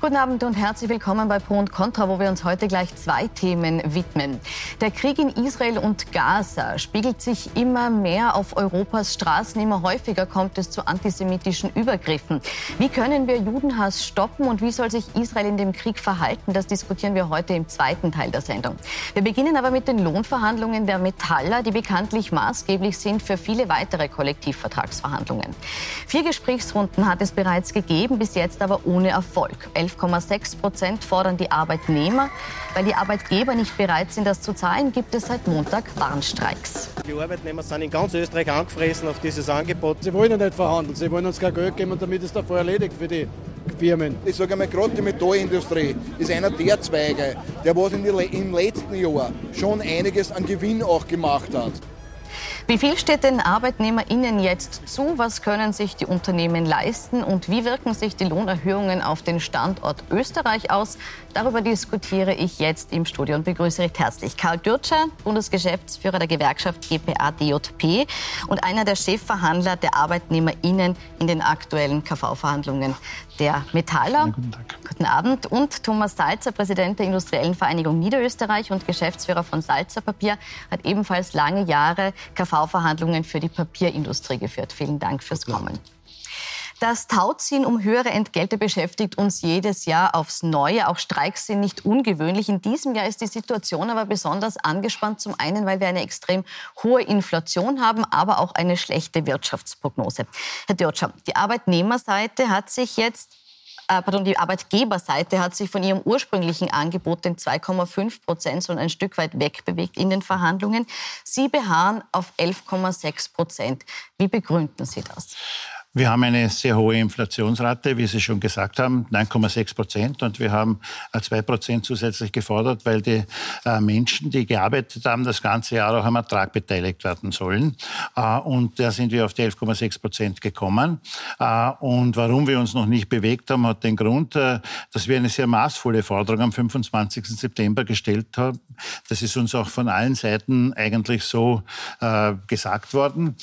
Guten Abend und herzlich willkommen bei Pro und Contra, wo wir uns heute gleich zwei Themen widmen. Der Krieg in Israel und Gaza spiegelt sich immer mehr auf Europas Straßen. Immer häufiger kommt es zu antisemitischen Übergriffen. Wie können wir Judenhass stoppen und wie soll sich Israel in dem Krieg verhalten? Das diskutieren wir heute im zweiten Teil der Sendung. Wir beginnen aber mit den Lohnverhandlungen der Metaller, die bekanntlich maßgeblich sind für viele weitere Kollektivvertragsverhandlungen. Vier Gesprächsrunden hat es bereits gegeben, bis jetzt aber ohne Erfolg. 11,6 Prozent fordern die Arbeitnehmer. Weil die Arbeitgeber nicht bereit sind, das zu zahlen, gibt es seit Montag Warnstreiks. Die Arbeitnehmer sind in ganz Österreich angefressen auf dieses Angebot. Sie wollen ja nicht verhandeln, sie wollen uns kein Geld geben und damit ist davor erledigt für die Firmen. Ich sage einmal, gerade die Metallindustrie ist einer der Zweige, der was in die, im letzten Jahr schon einiges an Gewinn auch gemacht hat. Wie viel steht den ArbeitnehmerInnen jetzt zu? Was können sich die Unternehmen leisten? Und wie wirken sich die Lohnerhöhungen auf den Standort Österreich aus? Darüber diskutiere ich jetzt im Studio und begrüße recht herzlich Karl Dürtscher, Bundesgeschäftsführer der Gewerkschaft GPA DJP und einer der Chefverhandler der ArbeitnehmerInnen in den aktuellen KV-Verhandlungen der Metaller. Guten Tag. Guten Abend. Und Thomas Salzer, Präsident der Industriellen Vereinigung Niederösterreich und Geschäftsführer von Salzer Papier, hat ebenfalls lange Jahre KV-Verhandlungen für die Papierindustrie geführt. Vielen Dank fürs Kommen. Das Tauziehen um höhere Entgelte beschäftigt uns jedes Jahr aufs Neue. Auch Streiks sind nicht ungewöhnlich. In diesem Jahr ist die Situation aber besonders angespannt. Zum einen, weil wir eine extrem hohe Inflation haben, aber auch eine schlechte Wirtschaftsprognose. Herr Dörtscher, die Arbeitnehmerseite hat sich jetzt äh, pardon, die Arbeitgeberseite hat sich von ihrem ursprünglichen Angebot, den 2,5 Prozent, so ein Stück weit wegbewegt in den Verhandlungen. Sie beharren auf 11,6 Prozent. Wie begründen Sie das? Wir haben eine sehr hohe Inflationsrate, wie Sie schon gesagt haben, 9,6 Prozent. Und wir haben äh, zwei Prozent zusätzlich gefordert, weil die äh, Menschen, die gearbeitet haben, das ganze Jahr auch am Ertrag beteiligt werden sollen. Äh, und da sind wir auf die 11,6 Prozent gekommen. Und warum wir uns noch nicht bewegt haben, hat den Grund, dass wir eine sehr maßvolle Forderung am 25. September gestellt haben. Das ist uns auch von allen Seiten eigentlich so gesagt worden.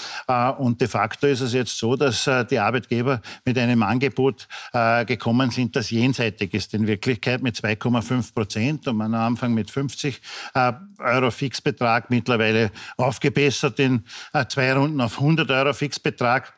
Und de facto ist es jetzt so, dass die Arbeitgeber mit einem Angebot äh, gekommen sind, das jenseitig ist. In Wirklichkeit mit 2,5 Prozent und am Anfang mit 50 äh, Euro Fixbetrag, mittlerweile aufgebessert in äh, zwei Runden auf 100 Euro Fixbetrag.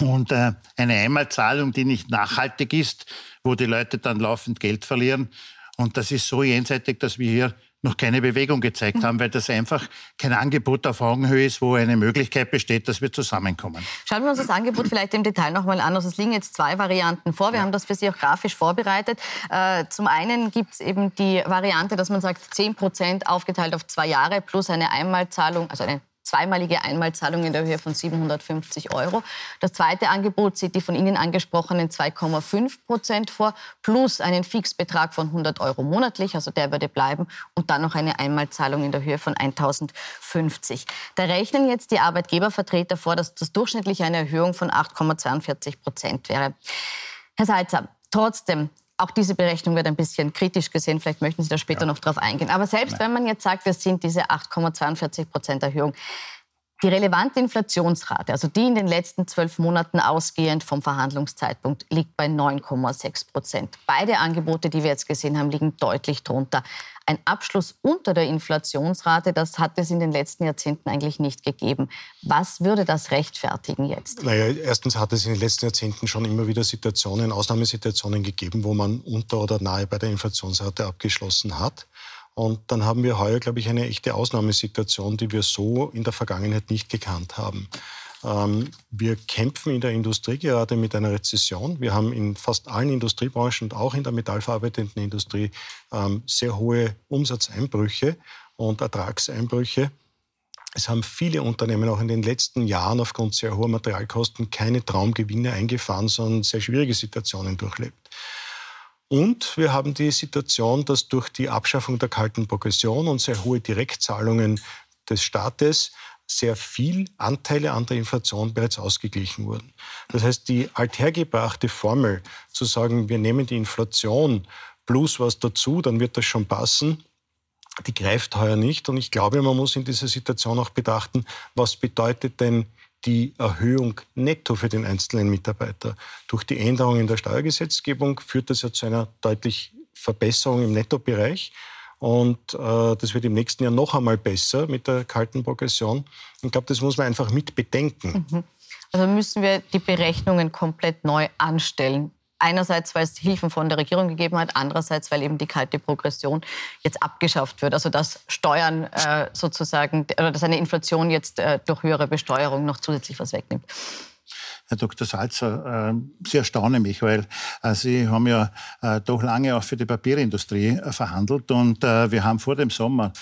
Und äh, eine Einmalzahlung, die nicht nachhaltig ist, wo die Leute dann laufend Geld verlieren. Und das ist so jenseitig, dass wir hier noch keine Bewegung gezeigt haben, weil das einfach kein Angebot auf Augenhöhe ist, wo eine Möglichkeit besteht, dass wir zusammenkommen. Schauen wir uns das Angebot vielleicht im Detail noch mal an. Also es liegen jetzt zwei Varianten vor. Wir ja. haben das für Sie auch grafisch vorbereitet. Äh, zum einen gibt es eben die Variante, dass man sagt, 10 Prozent aufgeteilt auf zwei Jahre plus eine Einmalzahlung, also eine zweimalige Einmalzahlung in der Höhe von 750 Euro. Das zweite Angebot sieht die von Ihnen angesprochenen 2,5 Prozent vor, plus einen Fixbetrag von 100 Euro monatlich, also der würde bleiben, und dann noch eine Einmalzahlung in der Höhe von 1050. Da rechnen jetzt die Arbeitgebervertreter vor, dass das durchschnittlich eine Erhöhung von 8,42 Prozent wäre. Herr Salzer, trotzdem, auch diese Berechnung wird ein bisschen kritisch gesehen. Vielleicht möchten Sie da später ja. noch drauf eingehen. Aber selbst Nein. wenn man jetzt sagt, es sind diese 8,42 Prozent Erhöhung, die relevante Inflationsrate, also die in den letzten zwölf Monaten ausgehend vom Verhandlungszeitpunkt, liegt bei 9,6 Prozent. Beide Angebote, die wir jetzt gesehen haben, liegen deutlich drunter. Ein Abschluss unter der Inflationsrate, das hat es in den letzten Jahrzehnten eigentlich nicht gegeben. Was würde das rechtfertigen jetzt? Naja, erstens hat es in den letzten Jahrzehnten schon immer wieder Situationen, Ausnahmesituationen gegeben, wo man unter oder nahe bei der Inflationsrate abgeschlossen hat. Und dann haben wir heuer, glaube ich, eine echte Ausnahmesituation, die wir so in der Vergangenheit nicht gekannt haben. Ähm, wir kämpfen in der Industrie gerade mit einer Rezession. Wir haben in fast allen Industriebranchen und auch in der metallverarbeitenden Industrie ähm, sehr hohe Umsatzeinbrüche und Ertragseinbrüche. Es haben viele Unternehmen auch in den letzten Jahren aufgrund sehr hoher Materialkosten keine Traumgewinne eingefahren, sondern sehr schwierige Situationen durchlebt. Und wir haben die Situation, dass durch die Abschaffung der kalten Progression und sehr hohe Direktzahlungen des Staates sehr viel Anteile an der Inflation bereits ausgeglichen wurden. Das heißt, die althergebrachte Formel zu sagen, wir nehmen die Inflation plus was dazu, dann wird das schon passen, die greift heuer nicht. Und ich glaube, man muss in dieser Situation auch betrachten, was bedeutet denn die Erhöhung netto für den einzelnen Mitarbeiter. Durch die Änderungen in der Steuergesetzgebung führt das ja zu einer deutlichen Verbesserung im Nettobereich. Und äh, das wird im nächsten Jahr noch einmal besser mit der kalten Progression. Ich glaube, das muss man einfach mit bedenken. Mhm. Also müssen wir die Berechnungen komplett neu anstellen. Einerseits, weil es Hilfen von der Regierung gegeben hat, andererseits, weil eben die kalte Progression jetzt abgeschafft wird. Also dass Steuern äh, sozusagen, oder dass eine Inflation jetzt äh, durch höhere Besteuerung noch zusätzlich was wegnimmt. Herr Dr. Salzer, äh, Sie erstaunen mich, weil äh, Sie haben ja äh, doch lange auch für die Papierindustrie verhandelt und wir haben vor dem Sommer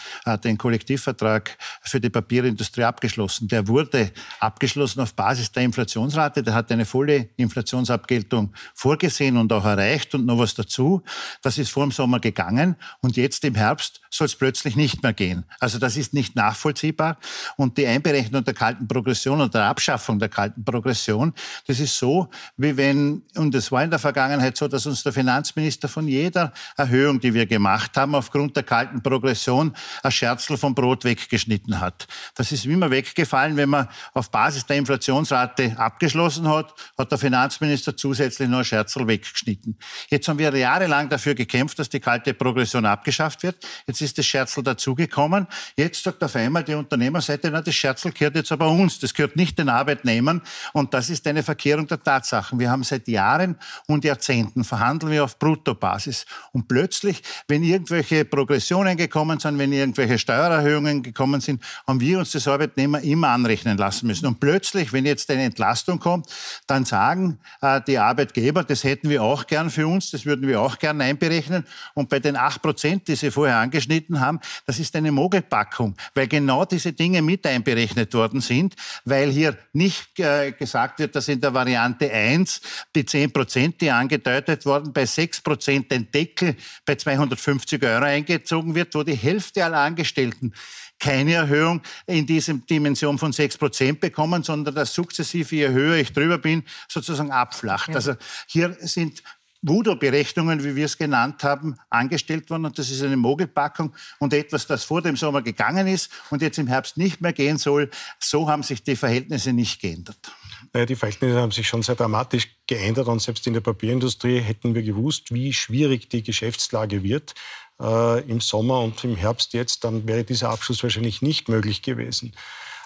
den Kollektivvertrag für die Papierindustrie abgeschlossen. Der wurde abgeschlossen auf Basis der Inflationsrate. Der hat eine volle Inflationsabgeltung vorgesehen und auch erreicht und noch was dazu. Das ist vor dem Sommer gegangen und jetzt im Herbst soll es plötzlich nicht mehr gehen. Also das ist nicht nachvollziehbar und die Einberechnung der kalten Progression und der Abschaffung der kalten Progression das ist so, wie wenn, und es war in der Vergangenheit so, dass uns der Finanzminister von jeder Erhöhung, die wir gemacht haben, aufgrund der kalten Progression ein Scherzel vom Brot weggeschnitten hat. Das ist immer weggefallen, wenn man auf Basis der Inflationsrate abgeschlossen hat, hat der Finanzminister zusätzlich noch ein Scherzel weggeschnitten. Jetzt haben wir jahrelang dafür gekämpft, dass die kalte Progression abgeschafft wird. Jetzt ist das Scherzel dazugekommen. Jetzt sagt auf einmal die Unternehmerseite, na, das Scherzel gehört jetzt aber uns, das gehört nicht den Arbeitnehmern. Und das ist eine Verkehrung der Tatsachen. Wir haben seit Jahren und Jahrzehnten verhandeln wir auf Bruttobasis. Und plötzlich, wenn irgendwelche Progressionen gekommen sind, wenn irgendwelche Steuererhöhungen gekommen sind, haben wir uns das Arbeitnehmer immer anrechnen lassen müssen. Und plötzlich, wenn jetzt eine Entlastung kommt, dann sagen äh, die Arbeitgeber, das hätten wir auch gern für uns, das würden wir auch gern einberechnen. Und bei den acht Prozent, die Sie vorher angeschnitten haben, das ist eine Mogelpackung, weil genau diese Dinge mit einberechnet worden sind, weil hier nicht äh, gesagt wird, dass in der Variante 1 die 10 Prozent, die angedeutet wurden, bei 6 Prozent ein Deckel bei 250 Euro eingezogen wird, wo die Hälfte aller Angestellten keine Erhöhung in dieser Dimension von 6 Prozent bekommen, sondern dass sukzessive, je höher ich drüber bin, sozusagen abflacht. Ja. Also hier sind Voodoo-Berechnungen, wie wir es genannt haben, angestellt worden. Und das ist eine Mogelpackung und etwas, das vor dem Sommer gegangen ist und jetzt im Herbst nicht mehr gehen soll. So haben sich die Verhältnisse nicht geändert. Die Verhältnisse haben sich schon sehr dramatisch geändert und selbst in der Papierindustrie hätten wir gewusst, wie schwierig die Geschäftslage wird äh, im Sommer und im Herbst jetzt, dann wäre dieser Abschluss wahrscheinlich nicht möglich gewesen.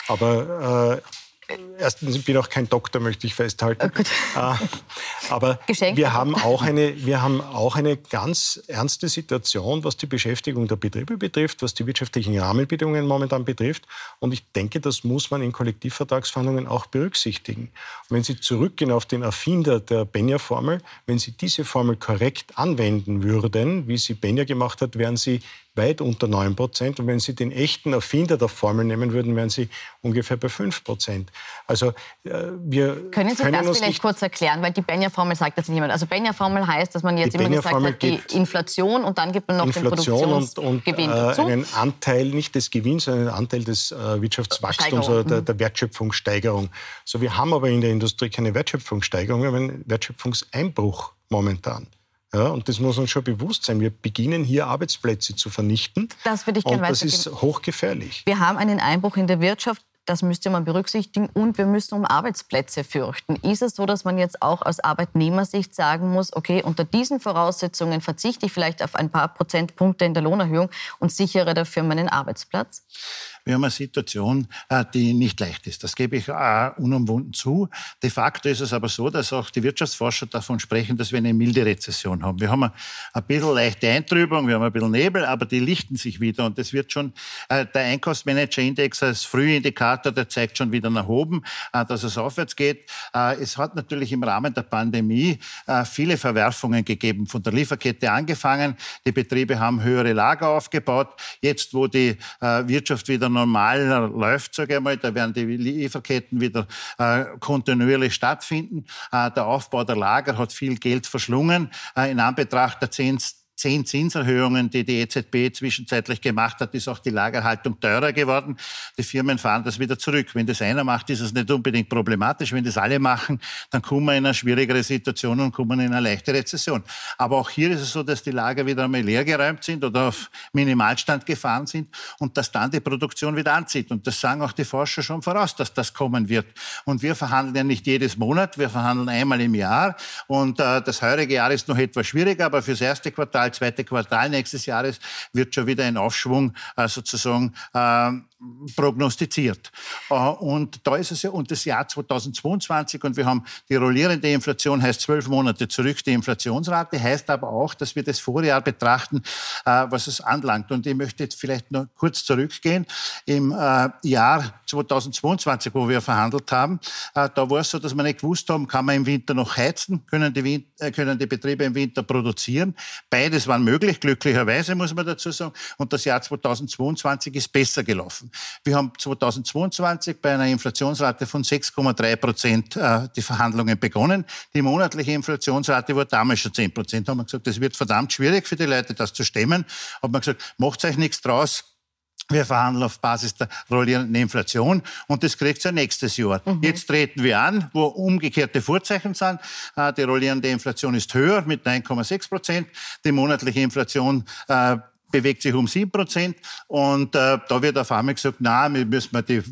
Aber äh, Erstens, ich bin auch kein Doktor, möchte ich festhalten. Oh aber wir haben, auch eine, wir haben auch eine ganz ernste Situation, was die Beschäftigung der Betriebe betrifft, was die wirtschaftlichen Rahmenbedingungen momentan betrifft. Und ich denke, das muss man in Kollektivvertragsverhandlungen auch berücksichtigen. Und wenn Sie zurückgehen auf den Erfinder der Benja-Formel, wenn Sie diese Formel korrekt anwenden würden, wie sie Benja gemacht hat, wären Sie weit unter 9 Prozent. Und wenn Sie den echten Erfinder der Formel nehmen würden, wären Sie ungefähr bei 5 Prozent. Also äh, wir können Sie können das vielleicht kurz erklären, weil die Benja-Formel sagt das niemand. Also Benja-Formel heißt, dass man jetzt immer gesagt hat, die Inflation und dann gibt man noch Inflation den Produktionsgewinn und, und, äh, dazu. einen Anteil nicht des Gewinns, sondern einen Anteil des äh, Wirtschaftswachstums oder der, mhm. der, Wertschöpfungssteigerung. So, wir haben aber in der Industrie keine Wertschöpfungssteigerung, wir haben einen Wertschöpfungseinbruch momentan. Ja, und das muss uns schon bewusst sein. Wir beginnen hier Arbeitsplätze zu vernichten. Das würde ich gerne Und das ist hochgefährlich. Wir haben einen Einbruch in der Wirtschaft. Das müsste man berücksichtigen. Und wir müssen um Arbeitsplätze fürchten. Ist es so, dass man jetzt auch aus Arbeitnehmersicht sagen muss, okay, unter diesen Voraussetzungen verzichte ich vielleicht auf ein paar Prozentpunkte in der Lohnerhöhung und sichere dafür meinen Arbeitsplatz? Wir haben eine Situation, äh, die nicht leicht ist. Das gebe ich äh, unumwunden zu. De facto ist es aber so, dass auch die Wirtschaftsforscher davon sprechen, dass wir eine milde Rezession haben. Wir haben ein bisschen leichte Eintrübung, wir haben ein bisschen Nebel, aber die lichten sich wieder. Und das wird schon, äh, der Einkaufsmanager-Index als Frühindikator, der zeigt schon wieder nach oben, dass es aufwärts geht. Es hat natürlich im Rahmen der Pandemie viele Verwerfungen gegeben, von der Lieferkette angefangen. Die Betriebe haben höhere Lager aufgebaut. Jetzt, wo die Wirtschaft wieder normal läuft, sage ich mal, da werden die Lieferketten wieder äh, kontinuierlich stattfinden. Äh, der Aufbau der Lager hat viel Geld verschlungen. Äh, in Anbetracht der 10 zehn Zinserhöhungen, die die EZB zwischenzeitlich gemacht hat, ist auch die Lagerhaltung teurer geworden. Die Firmen fahren das wieder zurück. Wenn das einer macht, ist es nicht unbedingt problematisch. Wenn das alle machen, dann kommen wir in eine schwierigere Situation und kommen in eine leichte Rezession. Aber auch hier ist es so, dass die Lager wieder einmal leergeräumt sind oder auf Minimalstand gefahren sind und dass dann die Produktion wieder anzieht. Und das sagen auch die Forscher schon voraus, dass das kommen wird. Und wir verhandeln ja nicht jedes Monat, wir verhandeln einmal im Jahr. Und äh, das heurige Jahr ist noch etwas schwieriger, aber fürs erste Quartal, zweite Quartal nächstes Jahres wird schon wieder ein Aufschwung äh, sozusagen äh, prognostiziert. Äh, und da ist es ja, und das Jahr 2022, und wir haben die rollierende Inflation, heißt zwölf Monate zurück, die Inflationsrate, heißt aber auch, dass wir das Vorjahr betrachten, äh, was es anlangt. Und ich möchte jetzt vielleicht noch kurz zurückgehen. Im äh, Jahr 2022, wo wir verhandelt haben, da war es so, dass wir nicht gewusst haben, kann man im Winter noch heizen, können die, können die Betriebe im Winter produzieren. Beides war möglich, glücklicherweise muss man dazu sagen. Und das Jahr 2022 ist besser gelaufen. Wir haben 2022 bei einer Inflationsrate von 6,3 Prozent äh, die Verhandlungen begonnen. Die monatliche Inflationsrate war damals schon 10 Prozent. Da haben wir gesagt, das wird verdammt schwierig für die Leute, das zu stemmen. Haben wir gesagt, macht euch nichts draus, wir verhandeln auf Basis der rollierenden Inflation und das kriegt ja nächstes Jahr. Mhm. Jetzt treten wir an, wo umgekehrte Vorzeichen sind. Äh, die rollierende Inflation ist höher mit 9,6 Prozent. Die monatliche Inflation äh, bewegt sich um 7 Prozent. Und äh, da wird auf einmal gesagt, na, wir müssen die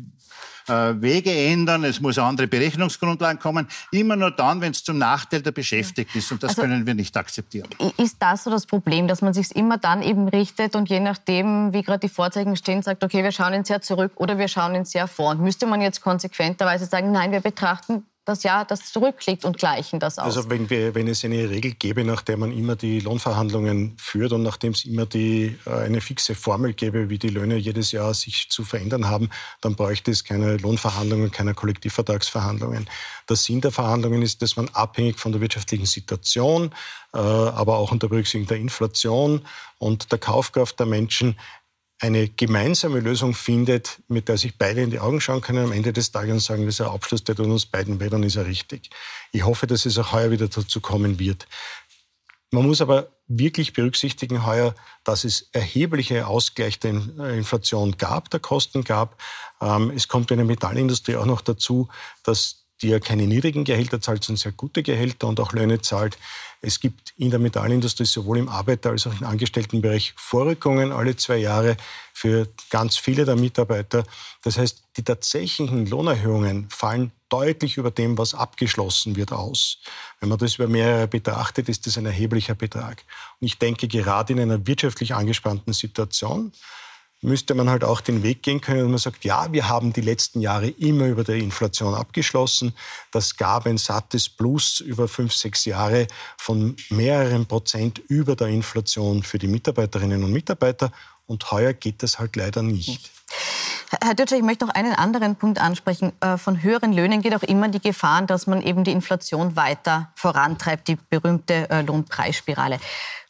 äh, Wege ändern, es muss andere Berechnungsgrundlagen kommen. Immer nur dann, wenn es zum Nachteil der Beschäftigten ist. Und das also, können wir nicht akzeptieren. Ist das so das Problem, dass man sich immer dann eben richtet und je nachdem, wie gerade die Vorzeichen stehen, sagt, okay, wir schauen ins Jahr zurück oder wir schauen ins Jahr vor. Und müsste man jetzt konsequenterweise sagen, nein, wir betrachten das Jahr, das zurückliegt und gleichen das aus. Also wenn, wir, wenn es eine Regel gäbe, nach der man immer die Lohnverhandlungen führt und nachdem es immer die, äh, eine fixe Formel gäbe, wie die Löhne jedes Jahr sich zu verändern haben, dann bräuchte es keine Lohnverhandlungen, keine Kollektivvertragsverhandlungen. Der Sinn der Verhandlungen ist, dass man abhängig von der wirtschaftlichen Situation, äh, aber auch unter Berücksichtigung der Inflation und der Kaufkraft der Menschen eine gemeinsame Lösung findet, mit der sich beide in die Augen schauen können am Ende des Tages und sagen, das ist ein Abschluss, der tut uns beiden weh, dann ist er richtig. Ich hoffe, dass es auch heuer wieder dazu kommen wird. Man muss aber wirklich berücksichtigen heuer, dass es erhebliche Ausgleich der Inflation gab, der Kosten gab. Ähm, es kommt in der Metallindustrie auch noch dazu, dass die ja keine niedrigen Gehälter zahlt, sondern sehr gute Gehälter und auch Löhne zahlt. Es gibt in der Metallindustrie sowohl im Arbeiter- als auch im Angestelltenbereich Vorrückungen alle zwei Jahre für ganz viele der Mitarbeiter. Das heißt, die tatsächlichen Lohnerhöhungen fallen deutlich über dem, was abgeschlossen wird, aus. Wenn man das über mehrere betrachtet, ist das ein erheblicher Betrag. Und ich denke, gerade in einer wirtschaftlich angespannten Situation, müsste man halt auch den Weg gehen können, dass man sagt, ja, wir haben die letzten Jahre immer über der Inflation abgeschlossen. Das gab ein sattes Plus über fünf, sechs Jahre von mehreren Prozent über der Inflation für die Mitarbeiterinnen und Mitarbeiter. Und heuer geht das halt leider nicht. Herr Dütscher, ich möchte noch einen anderen Punkt ansprechen. Äh, von höheren Löhnen geht auch immer die Gefahr, dass man eben die Inflation weiter vorantreibt, die berühmte äh, Lohnpreisspirale.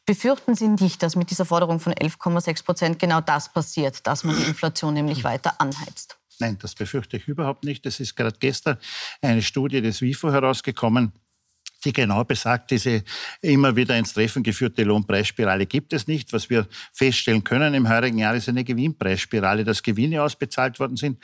Befürchten Sie nicht, dass mit dieser Forderung von 11,6 Prozent genau das passiert, dass man die Inflation nämlich weiter anheizt? Nein, das befürchte ich überhaupt nicht. Es ist gerade gestern eine Studie des WIFO herausgekommen, die genau besagt, diese immer wieder ins Treffen geführte Lohnpreisspirale gibt es nicht. Was wir feststellen können im heurigen Jahr ist eine Gewinnpreisspirale, dass Gewinne ausbezahlt worden sind.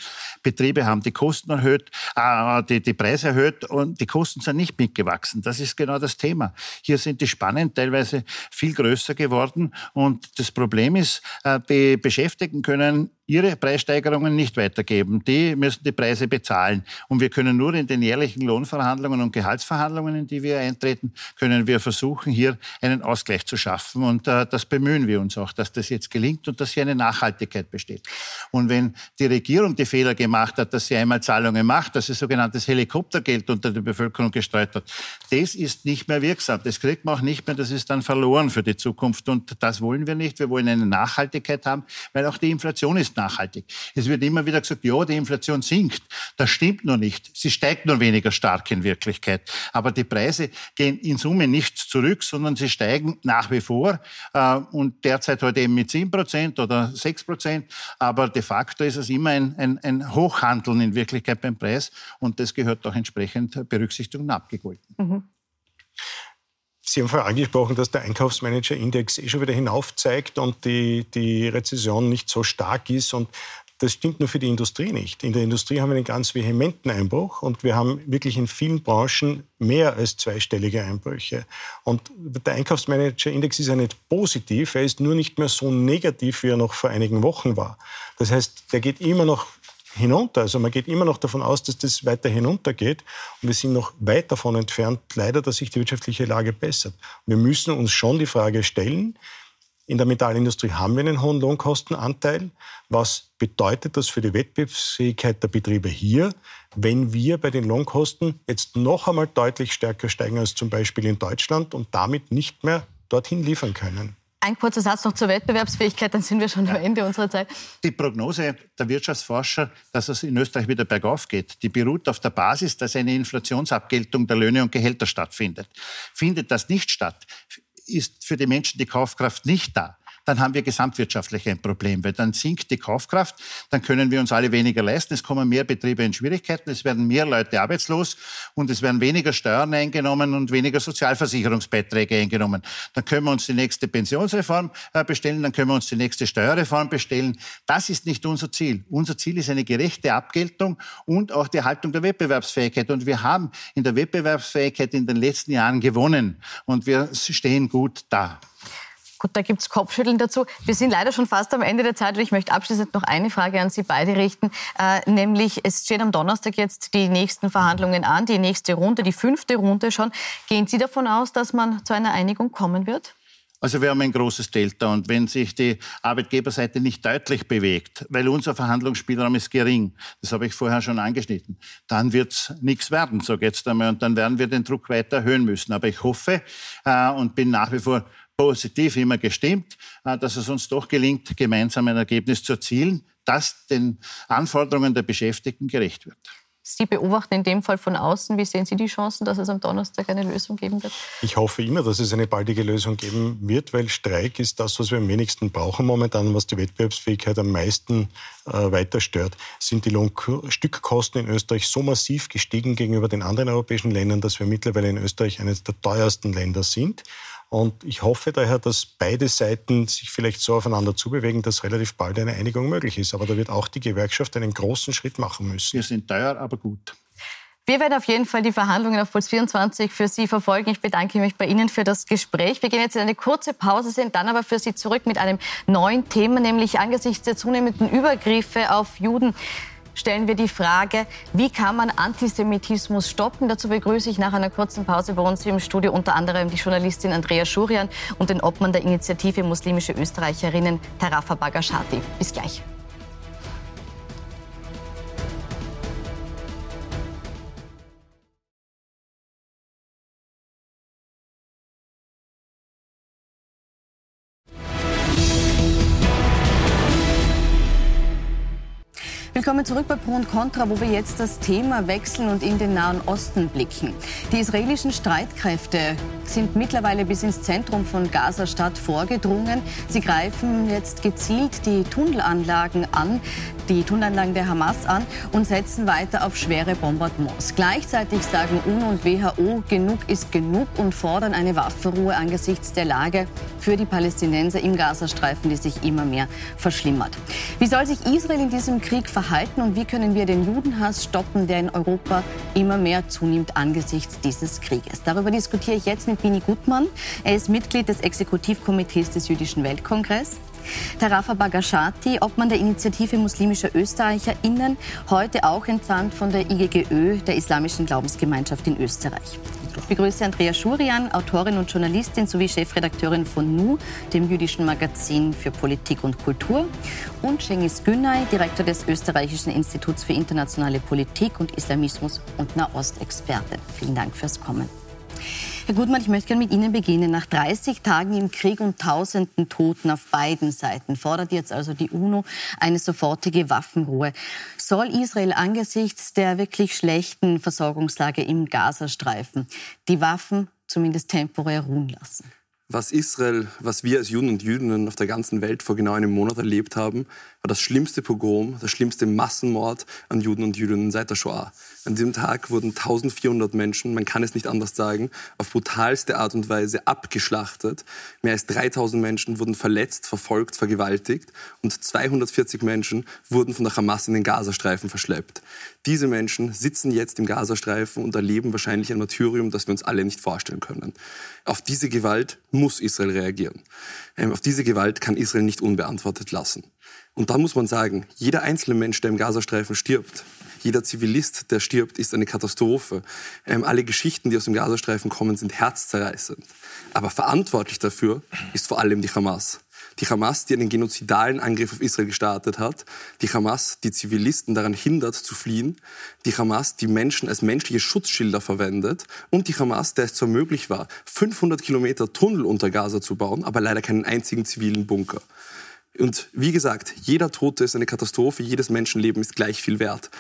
Betriebe haben die Kosten erhöht, äh, die, die Preise erhöht und die Kosten sind nicht mitgewachsen. Das ist genau das Thema. Hier sind die Spannen teilweise viel größer geworden und das Problem ist, äh, die Beschäftigten können ihre Preissteigerungen nicht weitergeben. Die müssen die Preise bezahlen. Und wir können nur in den jährlichen Lohnverhandlungen und Gehaltsverhandlungen, in die wir eintreten, können wir versuchen, hier einen Ausgleich zu schaffen. Und äh, das bemühen wir uns auch, dass das jetzt gelingt und dass hier eine Nachhaltigkeit besteht. Und wenn die Regierung die Fehler gemacht hat, dass sie einmal Zahlungen macht, dass sie sogenanntes Helikoptergeld unter die Bevölkerung gestreut hat, das ist nicht mehr wirksam. Das kriegt man auch nicht mehr. Das ist dann verloren für die Zukunft. Und das wollen wir nicht. Wir wollen eine Nachhaltigkeit haben, weil auch die Inflation ist nachhaltig. Es wird immer wieder gesagt, ja, die Inflation sinkt. Das stimmt nur nicht. Sie steigt nur weniger stark in Wirklichkeit. Aber die Preise gehen in Summe nicht zurück, sondern sie steigen nach wie vor äh, und derzeit heute eben mit 7 Prozent oder 6 Prozent. Aber de facto ist es immer ein, ein, ein Hochhandeln in Wirklichkeit beim Preis und das gehört auch entsprechend Berücksichtigung abgegolten. Mhm. Sie haben vorher angesprochen, dass der Einkaufsmanager-Index eh schon wieder hinauf zeigt und die, die Rezession nicht so stark ist. Und das stimmt nur für die Industrie nicht. In der Industrie haben wir einen ganz vehementen Einbruch und wir haben wirklich in vielen Branchen mehr als zweistellige Einbrüche. Und der Einkaufsmanager-Index ist ja nicht positiv, er ist nur nicht mehr so negativ, wie er noch vor einigen Wochen war. Das heißt, der geht immer noch hinunter. Also man geht immer noch davon aus, dass das weiter hinuntergeht. Und wir sind noch weit davon entfernt, leider, dass sich die wirtschaftliche Lage bessert. Wir müssen uns schon die Frage stellen, in der Metallindustrie haben wir einen hohen Lohnkostenanteil. Was bedeutet das für die Wettbewerbsfähigkeit der Betriebe hier, wenn wir bei den Lohnkosten jetzt noch einmal deutlich stärker steigen als zum Beispiel in Deutschland und damit nicht mehr dorthin liefern können? Ein kurzer Satz noch zur Wettbewerbsfähigkeit, dann sind wir schon am Ende unserer Zeit. Die Prognose der Wirtschaftsforscher, dass es in Österreich wieder bergauf geht, die beruht auf der Basis, dass eine Inflationsabgeltung der Löhne und Gehälter stattfindet. Findet das nicht statt, ist für die Menschen die Kaufkraft nicht da dann haben wir gesamtwirtschaftlich ein Problem, weil dann sinkt die Kaufkraft, dann können wir uns alle weniger leisten, es kommen mehr Betriebe in Schwierigkeiten, es werden mehr Leute arbeitslos und es werden weniger Steuern eingenommen und weniger Sozialversicherungsbeiträge eingenommen. Dann können wir uns die nächste Pensionsreform äh, bestellen, dann können wir uns die nächste Steuerreform bestellen. Das ist nicht unser Ziel. Unser Ziel ist eine gerechte Abgeltung und auch die Erhaltung der Wettbewerbsfähigkeit. Und wir haben in der Wettbewerbsfähigkeit in den letzten Jahren gewonnen und wir stehen gut da. Gut, da gibt es Kopfschütteln dazu. Wir sind leider schon fast am Ende der Zeit ich möchte abschließend noch eine Frage an Sie beide richten. Äh, nämlich, es stehen am Donnerstag jetzt die nächsten Verhandlungen an, die nächste Runde, die fünfte Runde schon. Gehen Sie davon aus, dass man zu einer Einigung kommen wird? Also wir haben ein großes Delta und wenn sich die Arbeitgeberseite nicht deutlich bewegt, weil unser Verhandlungsspielraum ist gering, das habe ich vorher schon angeschnitten, dann wird es nichts werden, so es einmal, und dann werden wir den Druck weiter erhöhen müssen. Aber ich hoffe äh, und bin nach wie vor positiv immer gestimmt, äh, dass es uns doch gelingt, gemeinsam ein Ergebnis zu erzielen, das den Anforderungen der Beschäftigten gerecht wird. Sie beobachten in dem Fall von außen. Wie sehen Sie die Chancen, dass es am Donnerstag eine Lösung geben wird? Ich hoffe immer, dass es eine baldige Lösung geben wird, weil Streik ist das, was wir am wenigsten brauchen momentan, was die Wettbewerbsfähigkeit am meisten äh, weiter stört. Sind die Lohnstückkosten in Österreich so massiv gestiegen gegenüber den anderen europäischen Ländern, dass wir mittlerweile in Österreich eines der teuersten Länder sind? Und ich hoffe daher, dass beide Seiten sich vielleicht so aufeinander zubewegen, dass relativ bald eine Einigung möglich ist. Aber da wird auch die Gewerkschaft einen großen Schritt machen müssen. Wir sind teuer, aber gut. Wir werden auf jeden Fall die Verhandlungen auf Puls 24 für Sie verfolgen. Ich bedanke mich bei Ihnen für das Gespräch. Wir gehen jetzt in eine kurze Pause, sind dann aber für Sie zurück mit einem neuen Thema, nämlich angesichts der zunehmenden Übergriffe auf Juden stellen wir die Frage, wie kann man Antisemitismus stoppen? Dazu begrüße ich nach einer kurzen Pause bei uns im Studio unter anderem die Journalistin Andrea Schurian und den Obmann der Initiative Muslimische Österreicherinnen Tarafa Bagashati. Bis gleich. Willkommen zurück bei Pro und Contra, wo wir jetzt das Thema wechseln und in den Nahen Osten blicken. Die israelischen Streitkräfte sind mittlerweile bis ins Zentrum von Gaza-Stadt vorgedrungen. Sie greifen jetzt gezielt die Tunnelanlagen an, die Tunnelanlagen der Hamas an und setzen weiter auf schwere Bombardements. Gleichzeitig sagen UNO und WHO, genug ist genug und fordern eine Waffenruhe angesichts der Lage für die Palästinenser im Gazastreifen, die sich immer mehr verschlimmert. Wie soll sich Israel in diesem Krieg verhalten? Verhalten und wie können wir den Judenhass stoppen, der in Europa immer mehr zunimmt angesichts dieses Krieges. Darüber diskutiere ich jetzt mit Bini Gutmann. Er ist Mitglied des Exekutivkomitees des Jüdischen Weltkongress. Tarafa Bagashati, Obmann der Initiative muslimischer ÖsterreicherInnen, heute auch entsandt von der IGGÖ, der Islamischen Glaubensgemeinschaft in Österreich. Ich begrüße Andrea Schurian, Autorin und Journalistin sowie Chefredakteurin von NU, dem jüdischen Magazin für Politik und Kultur. Und Cengiz Günay, Direktor des Österreichischen Instituts für internationale Politik und Islamismus und Nahostexperte. Vielen Dank fürs Kommen. Herr Gutmann, ich möchte gerne mit Ihnen beginnen. Nach 30 Tagen im Krieg und tausenden Toten auf beiden Seiten fordert jetzt also die UNO eine sofortige Waffenruhe. Soll Israel angesichts der wirklich schlechten Versorgungslage im Gazastreifen die Waffen zumindest temporär ruhen lassen? Was Israel, was wir als Juden und Jüdinnen auf der ganzen Welt vor genau einem Monat erlebt haben, war das schlimmste Pogrom, das schlimmste Massenmord an Juden und Jüdinnen seit der Shoah. An diesem Tag wurden 1400 Menschen, man kann es nicht anders sagen, auf brutalste Art und Weise abgeschlachtet. Mehr als 3000 Menschen wurden verletzt, verfolgt, vergewaltigt und 240 Menschen wurden von der Hamas in den Gazastreifen verschleppt. Diese Menschen sitzen jetzt im Gazastreifen und erleben wahrscheinlich ein Martyrium, das wir uns alle nicht vorstellen können. Auf diese Gewalt muss Israel reagieren. Ähm, auf diese Gewalt kann Israel nicht unbeantwortet lassen. Und da muss man sagen, jeder einzelne Mensch, der im Gazastreifen stirbt, jeder Zivilist, der stirbt, ist eine Katastrophe. Ähm, alle Geschichten, die aus dem Gazastreifen kommen, sind herzzerreißend. Aber verantwortlich dafür ist vor allem die Hamas. Die Hamas, die einen genozidalen Angriff auf Israel gestartet hat. Die Hamas, die Zivilisten daran hindert zu fliehen. Die Hamas, die Menschen als menschliche Schutzschilder verwendet. Und die Hamas, der es zwar möglich war, 500 Kilometer Tunnel unter Gaza zu bauen, aber leider keinen einzigen zivilen Bunker. Und wie gesagt, jeder Tote ist eine Katastrophe, jedes Menschenleben ist gleich viel wert.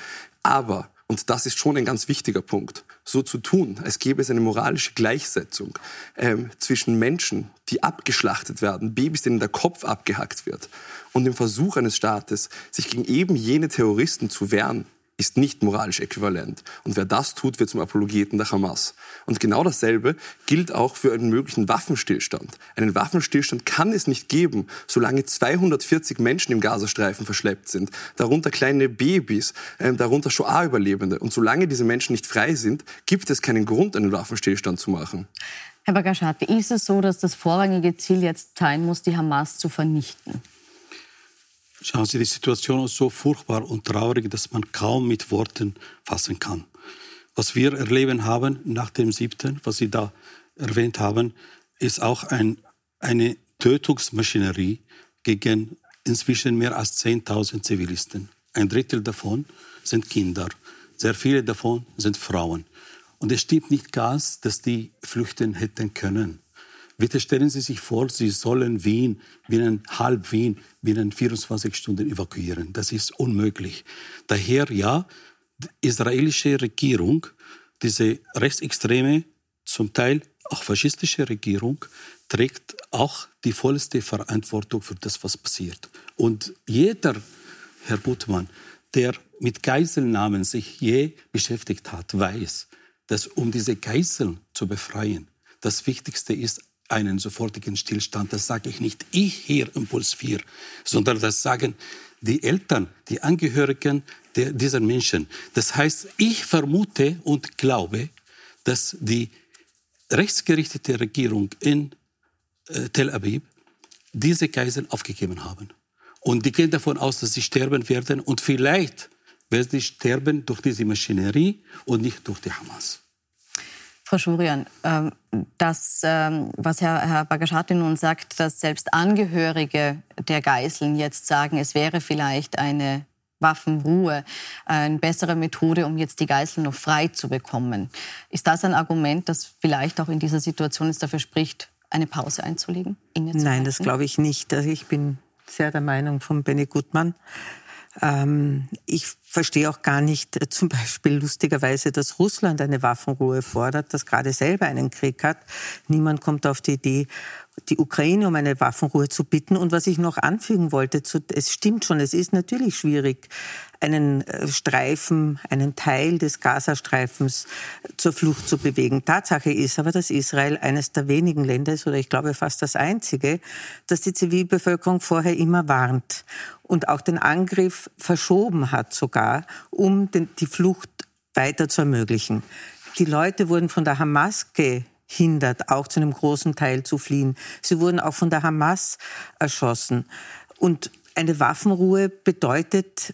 Aber, und das ist schon ein ganz wichtiger Punkt, so zu tun, als gäbe es eine moralische Gleichsetzung ähm, zwischen Menschen, die abgeschlachtet werden, Babys, denen der Kopf abgehackt wird, und dem Versuch eines Staates, sich gegen eben jene Terroristen zu wehren, ist nicht moralisch äquivalent. Und wer das tut, wird zum Apologeten der Hamas. Und genau dasselbe gilt auch für einen möglichen Waffenstillstand. Einen Waffenstillstand kann es nicht geben, solange 240 Menschen im Gazastreifen verschleppt sind, darunter kleine Babys, äh, darunter Shoah-Überlebende. Und solange diese Menschen nicht frei sind, gibt es keinen Grund, einen Waffenstillstand zu machen. Herr Bagashati, ist es so, dass das vorrangige Ziel jetzt sein muss, die Hamas zu vernichten? Schauen Sie, die Situation ist so furchtbar und traurig, dass man kaum mit Worten fassen kann. Was wir erleben haben nach dem siebten, was Sie da erwähnt haben, ist auch ein, eine Tötungsmaschinerie gegen inzwischen mehr als 10.000 Zivilisten. Ein Drittel davon sind Kinder. Sehr viele davon sind Frauen. Und es stimmt nicht ganz, dass die flüchten hätten können. Bitte stellen Sie sich vor, Sie sollen Wien, binnen halb Wien, binnen 24 Stunden evakuieren. Das ist unmöglich. Daher ja, die israelische Regierung, diese rechtsextreme, zum Teil auch faschistische Regierung, trägt auch die vollste Verantwortung für das, was passiert. Und jeder, Herr Buttmann, der mit Geiselnahmen sich je beschäftigt hat, weiß, dass um diese Geiseln zu befreien, das Wichtigste ist einen sofortigen Stillstand. Das sage ich nicht ich hier im Puls 4, sondern das sagen die Eltern, die Angehörigen der, dieser Menschen. Das heißt, ich vermute und glaube, dass die rechtsgerichtete Regierung in äh, Tel Aviv diese Geiseln aufgegeben haben. Und die gehen davon aus, dass sie sterben werden. Und vielleicht werden sie sterben durch diese Maschinerie und nicht durch die Hamas. Frau Schurian, ähm, das, ähm, was Herr, Herr Bagashati nun sagt, dass selbst Angehörige der Geiseln jetzt sagen, es wäre vielleicht eine Waffenruhe eine bessere Methode, um jetzt die Geiseln noch frei zu bekommen. Ist das ein Argument, das vielleicht auch in dieser Situation jetzt dafür spricht, eine Pause einzulegen? Nein, das glaube ich nicht. Also ich bin sehr der Meinung von Benny Gutmann. Ähm, ich verstehe auch gar nicht äh, zum Beispiel lustigerweise, dass Russland eine Waffenruhe fordert, das gerade selber einen Krieg hat. Niemand kommt auf die Idee, die Ukraine um eine Waffenruhe zu bitten. Und was ich noch anfügen wollte, es stimmt schon, es ist natürlich schwierig, einen äh, Streifen, einen Teil des Gazastreifens zur Flucht zu bewegen. Tatsache ist aber, dass Israel eines der wenigen Länder ist, oder ich glaube fast das einzige, dass die Zivilbevölkerung vorher immer warnt und auch den Angriff verschoben hat sogar, um die Flucht weiter zu ermöglichen. Die Leute wurden von der Hamas gehindert, auch zu einem großen Teil zu fliehen. Sie wurden auch von der Hamas erschossen. Und eine Waffenruhe bedeutet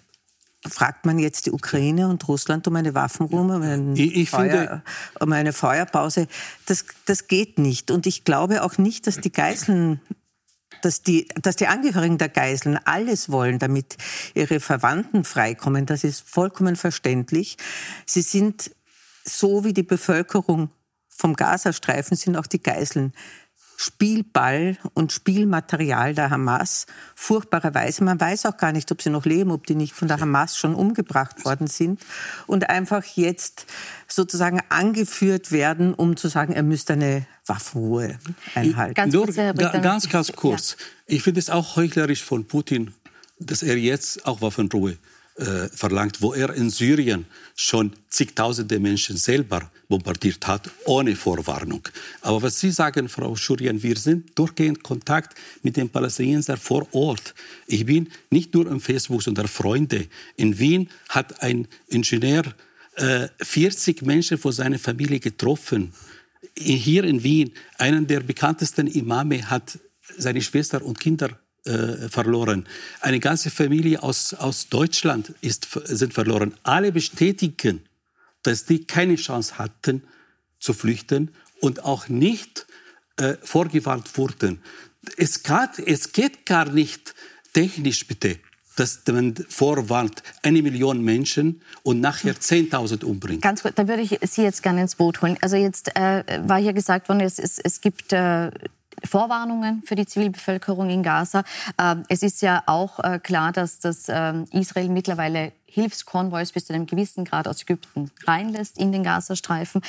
fragt man jetzt die Ukraine und Russland um eine Waffenruhe, um, Feuer, finde, um eine Feuerpause. Das, das geht nicht. Und ich glaube auch nicht, dass die Geiseln dass die, dass die Angehörigen der Geiseln alles wollen, damit ihre Verwandten freikommen. Das ist vollkommen verständlich. Sie sind so wie die Bevölkerung vom Gazastreifen sind auch die Geiseln Spielball und Spielmaterial der Hamas, furchtbarerweise. Man weiß auch gar nicht, ob sie noch leben, ob die nicht von der Hamas schon umgebracht worden sind und einfach jetzt sozusagen angeführt werden, um zu sagen, er müsste eine Waffenruhe einhalten. Ganz, Nur, ganz, ganz kurz. Ja. Ich finde es auch heuchlerisch von Putin, dass er jetzt auch Waffenruhe äh, verlangt, wo er in Syrien schon zigtausende Menschen selber bombardiert hat, ohne Vorwarnung. Aber was Sie sagen, Frau Schurien, wir sind durchgehend Kontakt mit den Palästinensern vor Ort. Ich bin nicht nur im Facebook, sondern Freunde. In Wien hat ein Ingenieur äh, 40 Menschen vor seiner Familie getroffen. Hier in Wien, einen der bekanntesten Imame hat seine Schwester und Kinder äh, verloren. Eine ganze Familie aus, aus Deutschland ist, sind verloren. Alle bestätigen, dass die keine Chance hatten zu flüchten und auch nicht äh, vorgewarnt wurden. Es, grad, es geht gar nicht technisch bitte, dass man vorwarnt, eine Million Menschen und nachher 10.000 umbringt. Ganz gut, da würde ich Sie jetzt gerne ins Boot holen. Also jetzt äh, war hier gesagt worden, es, es, es gibt äh, Vorwarnungen für die Zivilbevölkerung in Gaza. Ähm, es ist ja auch äh, klar, dass das ähm, Israel mittlerweile Hilfskonvois bis zu einem gewissen Grad aus Ägypten reinlässt in den Gazastreifen.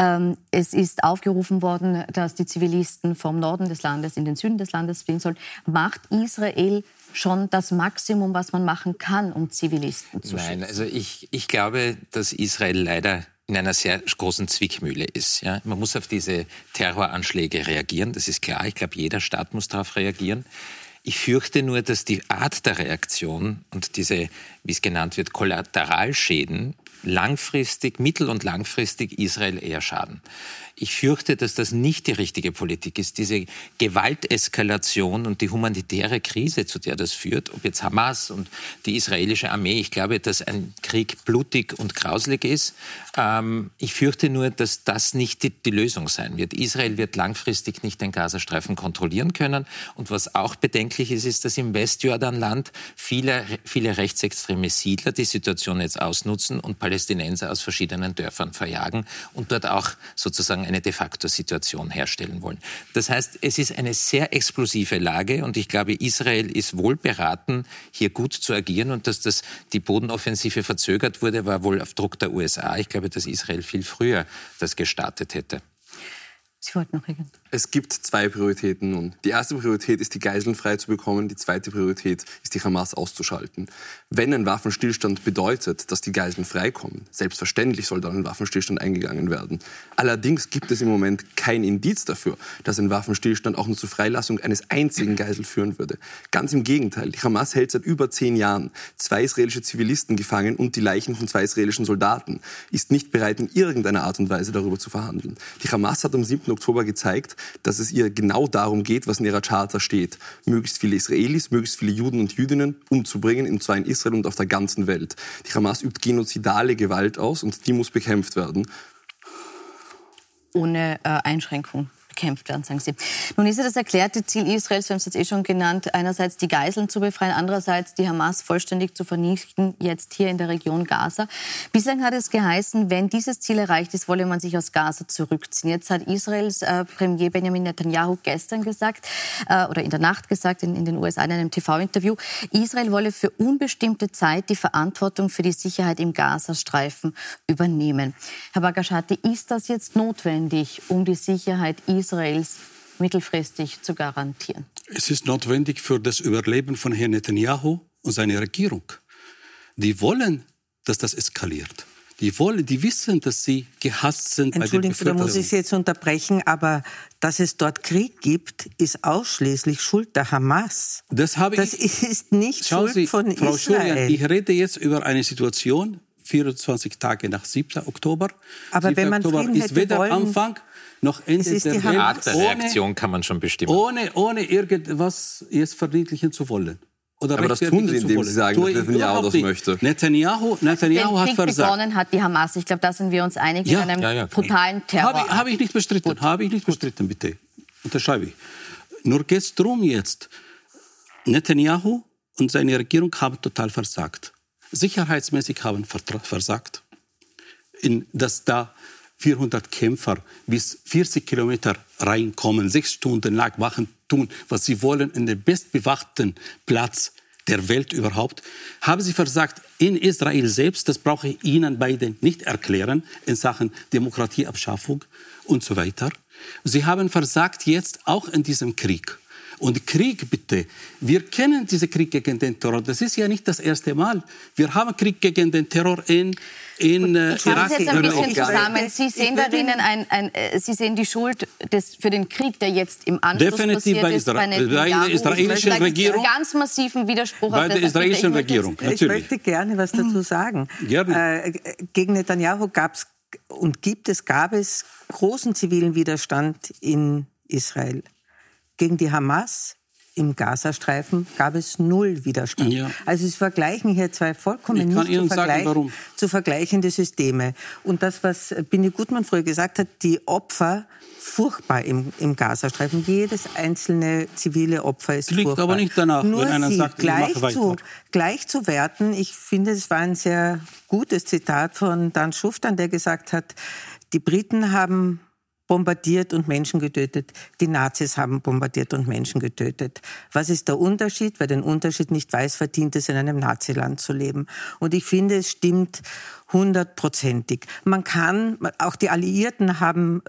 Ähm, es ist aufgerufen worden, dass die Zivilisten vom Norden des Landes in den Süden des Landes fliehen sollen. Macht Israel schon das Maximum, was man machen kann, um Zivilisten zu schützen? Nein, also ich, ich glaube, dass Israel leider in einer sehr großen Zwickmühle ist. Ja? Man muss auf diese Terroranschläge reagieren, das ist klar. Ich glaube, jeder Staat muss darauf reagieren. Ich fürchte nur, dass die Art der Reaktion und diese, wie es genannt wird, Kollateralschäden langfristig, mittel- und langfristig Israel eher schaden. Ich fürchte, dass das nicht die richtige Politik ist. Diese Gewalteskalation und die humanitäre Krise, zu der das führt, ob jetzt Hamas und die israelische Armee, ich glaube, dass ein Krieg blutig und grauslig ist. Ähm, ich fürchte nur, dass das nicht die, die Lösung sein wird. Israel wird langfristig nicht den Gazastreifen kontrollieren können. Und was auch bedenklich ist, ist, dass im Westjordanland viele, viele rechtsextreme Siedler die Situation jetzt ausnutzen und Palästinenser aus verschiedenen Dörfern verjagen und dort auch sozusagen eine de facto Situation herstellen wollen. Das heißt, es ist eine sehr explosive Lage und ich glaube, Israel ist wohl beraten, hier gut zu agieren und dass das die Bodenoffensive verzögert wurde, war wohl auf Druck der USA. Ich glaube, dass Israel viel früher das gestartet hätte. Sie wollten noch reagieren. Es gibt zwei Prioritäten nun. Die erste Priorität ist, die Geiseln frei zu bekommen. Die zweite Priorität ist, die Hamas auszuschalten. Wenn ein Waffenstillstand bedeutet, dass die Geiseln freikommen, selbstverständlich soll dann ein Waffenstillstand eingegangen werden. Allerdings gibt es im Moment kein Indiz dafür, dass ein Waffenstillstand auch nur zur Freilassung eines einzigen Geisel führen würde. Ganz im Gegenteil. Die Hamas hält seit über zehn Jahren zwei israelische Zivilisten gefangen und die Leichen von zwei israelischen Soldaten, ist nicht bereit, in irgendeiner Art und Weise darüber zu verhandeln. Die Hamas hat am 7. Oktober gezeigt, dass es ihr genau darum geht, was in ihrer Charta steht. Möglichst viele Israelis, möglichst viele Juden und Jüdinnen umzubringen, und zwar in Israel und auf der ganzen Welt. Die Hamas übt genozidale Gewalt aus und die muss bekämpft werden. Ohne äh, Einschränkung bekämpft werden, sagen Sie. Nun ist ja das erklärte Ziel Israels, wir haben es jetzt eh schon genannt, einerseits die Geiseln zu befreien, andererseits die Hamas vollständig zu vernichten, jetzt hier in der Region Gaza. Bislang hat es geheißen, wenn dieses Ziel erreicht ist, wolle man sich aus Gaza zurückziehen. Jetzt hat Israels äh, Premier Benjamin Netanyahu gestern gesagt, äh, oder in der Nacht gesagt, in, in den USA in einem TV-Interview, Israel wolle für unbestimmte Zeit die Verantwortung für die Sicherheit im Gazastreifen übernehmen. Herr Bagashati, ist das jetzt notwendig, um die Sicherheit Israels Israels mittelfristig zu garantieren? Es ist notwendig für das Überleben von Herrn Netanyahu und seiner Regierung. Die wollen, dass das eskaliert. Die wollen, die wissen, dass sie gehasst sind Entschuldigen Sie, da muss ich Sie jetzt unterbrechen, aber dass es dort Krieg gibt, ist ausschließlich Schuld der Hamas. Das, habe das ich, ist nicht Schuld Sie, von Frau Israel. Schurian, ich rede jetzt über eine Situation, 24 Tage nach 7. Oktober. Aber 7. wenn man Oktober Frieden ist hätte weder wollen, Anfang noch Ende der der Die Art der Reaktion kann man schon bestimmen. Ohne, ohne irgendwas jetzt verniedlichen zu wollen. Oder Aber das tun sie, indem sie sagen, dass Netanyahu das möchte. Netanyahu, Netanyahu Den hat Krieg versagt. begonnen hat die Hamas. Ich glaube, da sind wir uns einig Ja. in einem Ja, ja, brutalen Terror. Habe ich, habe ich nicht bestritten. Habe ich nicht bestritten, bitte. Unterschreibe ich. Nur geht es darum jetzt. Netanyahu und seine Regierung haben total versagt. Sicherheitsmäßig haben versagt. In, dass da 400 Kämpfer bis 40 Kilometer reinkommen, sechs Stunden lang machen, tun, was sie wollen, in den bestbewachten Platz der Welt überhaupt, haben sie versagt in Israel selbst, das brauche ich Ihnen beiden nicht erklären, in Sachen Demokratieabschaffung und so weiter. Sie haben versagt jetzt auch in diesem Krieg. Und Krieg, bitte. Wir kennen diesen Krieg gegen den Terror. Das ist ja nicht das erste Mal. Wir haben Krieg gegen den Terror in in äh, Irak. Sie jetzt ein bisschen zusammen. Sie sehen darin ein, ein, äh, Sie sehen die Schuld des, für den Krieg, der jetzt im Anschluss Definitiv bei, Isra bei der israelischen Regierung. Ganz massiven Widerspruch bei der israelischen Regierung. Natürlich. Ich möchte gerne was dazu sagen. Gerne. Äh, gegen Netanyahu gab es und gibt es, gab es großen zivilen Widerstand in Israel. Gegen die Hamas im Gazastreifen gab es null Widerstand. Ja. Also Sie vergleichen hier zwei vollkommen nicht zu, vergleich zu, vergleichende Systeme. Und das, was Binny Gutmann früher gesagt hat, die Opfer furchtbar im, im Gazastreifen. Jedes einzelne zivile Opfer ist Liegt furchtbar. aber nicht danach, Nur wenn einer sie sagt, gleich zu, gleich zu werten, ich finde, es war ein sehr gutes Zitat von Dan Schuftan, der gesagt hat, die Briten haben bombardiert und Menschen getötet. Die Nazis haben bombardiert und Menschen getötet. Was ist der Unterschied? Wer den Unterschied nicht weiß, verdient es, in einem Naziland zu leben. Und ich finde, es stimmt hundertprozentig. Man kann, auch die Alliierten haben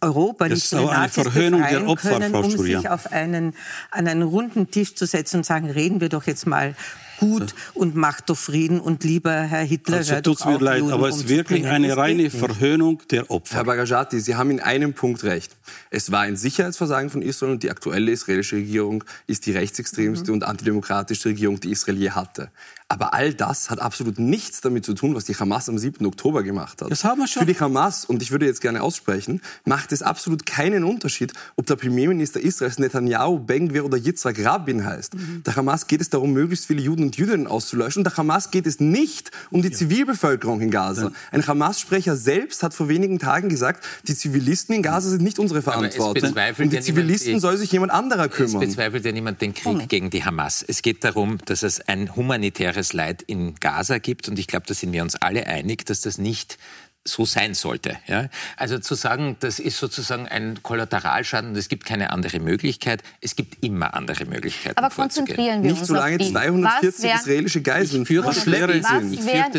Europa das nicht den Nazis Verhöhnung der Opfer, können, um sich auf einen, an einen runden Tisch zu setzen und sagen, reden wir doch jetzt mal gut und macht doch Frieden und lieber Herr Hitler. Also tut mir leid, Juden aber es ist wirklich eine reine Verhöhnung der Opfer. Herr Bagajati, Sie haben in einem Punkt recht. Es war ein Sicherheitsversagen von Israel und die aktuelle israelische Regierung ist die rechtsextremste mhm. und antidemokratischste Regierung, die Israel je hatte. Aber all das hat absolut nichts damit zu tun, was die Hamas am 7. Oktober gemacht hat. Das haben wir schon. Für die Hamas, und ich würde jetzt gerne aussprechen, macht es absolut keinen Unterschied, ob der Premierminister Israels Netanyahu, Ben-Gvir oder Yitzhak Rabin heißt. Mhm. Der Hamas geht es darum, möglichst viele Juden und Jüdinnen auszulöschen. Und der Hamas geht es nicht um die ja. Zivilbevölkerung in Gaza. Ein Hamas-Sprecher selbst hat vor wenigen Tagen gesagt, die Zivilisten in Gaza sind nicht unsere Verantwortung. Und die Zivilisten soll sich jemand anderer kümmern. Es bezweifelt ja niemand den Krieg gegen die Hamas. Es geht darum, dass es ein humanitäres humanitäres Leid in Gaza gibt. Und ich glaube, da sind wir uns alle einig, dass das nicht so sein sollte. Ja? Also zu sagen, das ist sozusagen ein Kollateralschaden und es gibt keine andere Möglichkeit. Es gibt immer andere Möglichkeiten. Aber konzentrieren wir Nicht uns so lange 240 wären, israelische Geiseln führen. Was wären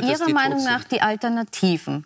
Ihrer Meinung nach die Alternativen?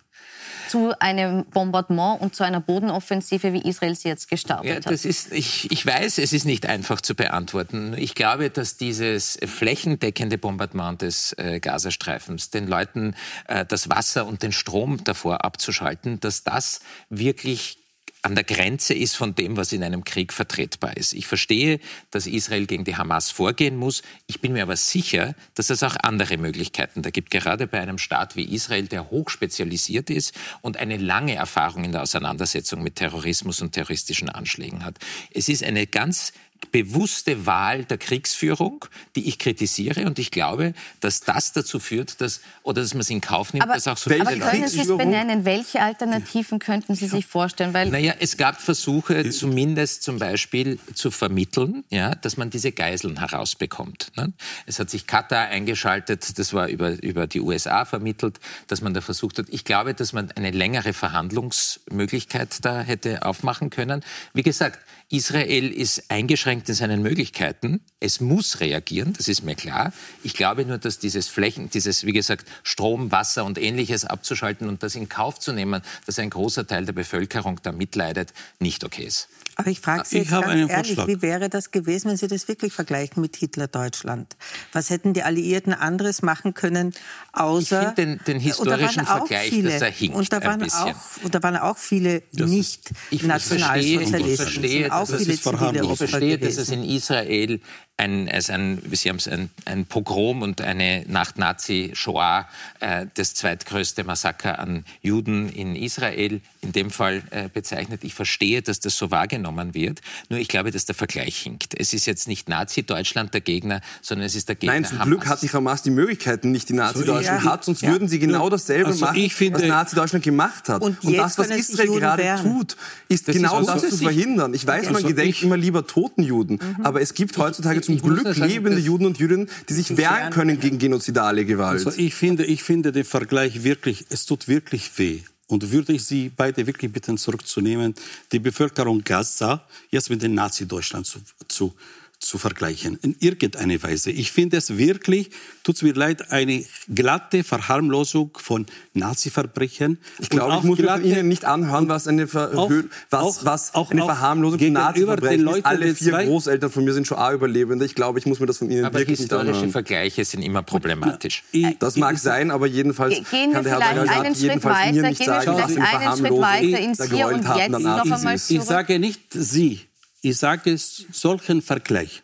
Zu einem Bombardement und zu einer Bodenoffensive, wie Israel sie jetzt gestartet ja, das Ist, ich, ich weiß, es ist nicht einfach zu beantworten. Ich glaube, dass dieses flächendeckende Bombardement des äh, Gazastreifens, den Leuten äh, das Wasser und den Strom davor abzuschalten, dass das wirklich an der Grenze ist von dem, was in einem Krieg vertretbar ist. Ich verstehe, dass Israel gegen die Hamas vorgehen muss. Ich bin mir aber sicher, dass es auch andere Möglichkeiten da gibt, gerade bei einem Staat wie Israel, der hochspezialisiert ist und eine lange Erfahrung in der Auseinandersetzung mit Terrorismus und terroristischen Anschlägen hat. Es ist eine ganz bewusste Wahl der Kriegsführung, die ich kritisiere. Und ich glaube, dass das dazu führt, dass, oder dass man es in Kauf nimmt, aber, dass auch so viele aber können Sie es benennen? Welche Alternativen könnten Sie sich vorstellen? Weil naja, es gab Versuche, zumindest zum Beispiel zu vermitteln, ja, dass man diese Geiseln herausbekommt. Ne? Es hat sich Katar eingeschaltet, das war über, über die USA vermittelt, dass man da versucht hat. Ich glaube, dass man eine längere Verhandlungsmöglichkeit da hätte aufmachen können. Wie gesagt, Israel ist eingeschränkt in seinen Möglichkeiten. Es muss reagieren, das ist mir klar. Ich glaube nur, dass dieses Flächen, dieses, wie gesagt, Strom, Wasser und ähnliches abzuschalten und das in Kauf zu nehmen, dass ein großer Teil der Bevölkerung da mitleidet, nicht okay ist. Aber ich frage Sie jetzt ganz ehrlich, Vorschlag. wie wäre das gewesen, wenn Sie das wirklich vergleichen mit Hitler-Deutschland? Was hätten die Alliierten anderes machen können, außer... Ich finde den, den historischen Vergleich, viele, dass er hinkt und da waren. Auch, und da waren auch viele nicht Nationalsozialisten. Ich verstehe, auch viele zivile Ich verstehe, dass es in Israel ein, also ein, Sie haben es ein, ein Pogrom und eine Nach-Nazi-Shoah, äh, das zweitgrößte Massaker an Juden in Israel in dem Fall äh, bezeichnet. Ich verstehe, dass das so wahrgenommen wird. Nur ich glaube, dass der Vergleich hinkt. Es ist jetzt nicht Nazi-Deutschland der Gegner, sondern es ist der Gegner Nein, zum Hamas. Glück hat die Hamas die Möglichkeiten nicht, die Nazi-Deutschland so, ja. hat. Sonst ja. würden sie genau dasselbe also machen, finde, was Nazi-Deutschland gemacht hat. Und, und das, was Israel gerade werden. tut, ist das genau ist das zu verhindern. Ich weiß, man also gedenkt immer lieber toten Juden. Mhm. Aber es gibt heutzutage zum Glück sagen, lebende Juden und Jüdinnen, die sich wehren können gegen genozidale Gewalt. Also ich finde, ich finde den Vergleich wirklich, es tut wirklich weh. und würde ich Sie beide wirklich bitten, zurückzunehmen, die Bevölkerung Gaza jetzt mit dem Nazi-Deutschland zu, zu, zu vergleichen, in irgendeiner Weise. Ich finde es wirklich, tut es mir leid, eine glatte Verharmlosung von Nazi-Verbrechen. Ich glaube, ich muss mir von Ihnen nicht anhören, was eine, Ver auch, was, auch, was auch, eine Verharmlosung von Nazi-Verbrechen ist. Alle vier zwei- Großeltern von mir sind schon A-Überlebende. Ich glaube, ich muss mir das von Ihnen Aber wirklich nicht historische anhören. Vergleiche sind immer problematisch. Das mag sein, aber jedenfalls Ge- Gehen kann der Herr Schritt jedenfalls mir weiter, nicht gehen wir sagen, was vielleicht eine einen Schritt Verharmlosung weiter ins Hier und Jetzt noch einmal ist. Ich sage nicht Sie, ich sage solchen Vergleich.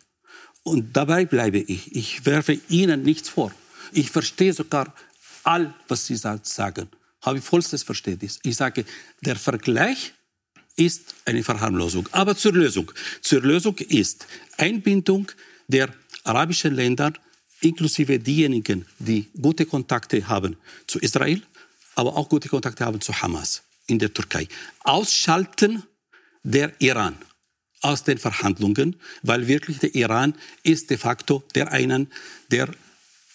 Und dabei bleibe ich. Ich werfe Ihnen nichts vor. Ich verstehe sogar all, was Sie sa- sagen. Habe ich vollstes Verständnis. Ich sage, der Vergleich ist eine Verharmlosung. Aber zur Lösung. Zur Lösung ist Einbindung der arabischen Länder, inklusive diejenigen, die gute Kontakte haben zu Israel, aber auch gute Kontakte haben zu Hamas in der Türkei. Ausschalten der Iran aus den Verhandlungen, weil wirklich der Iran ist de facto der einen, der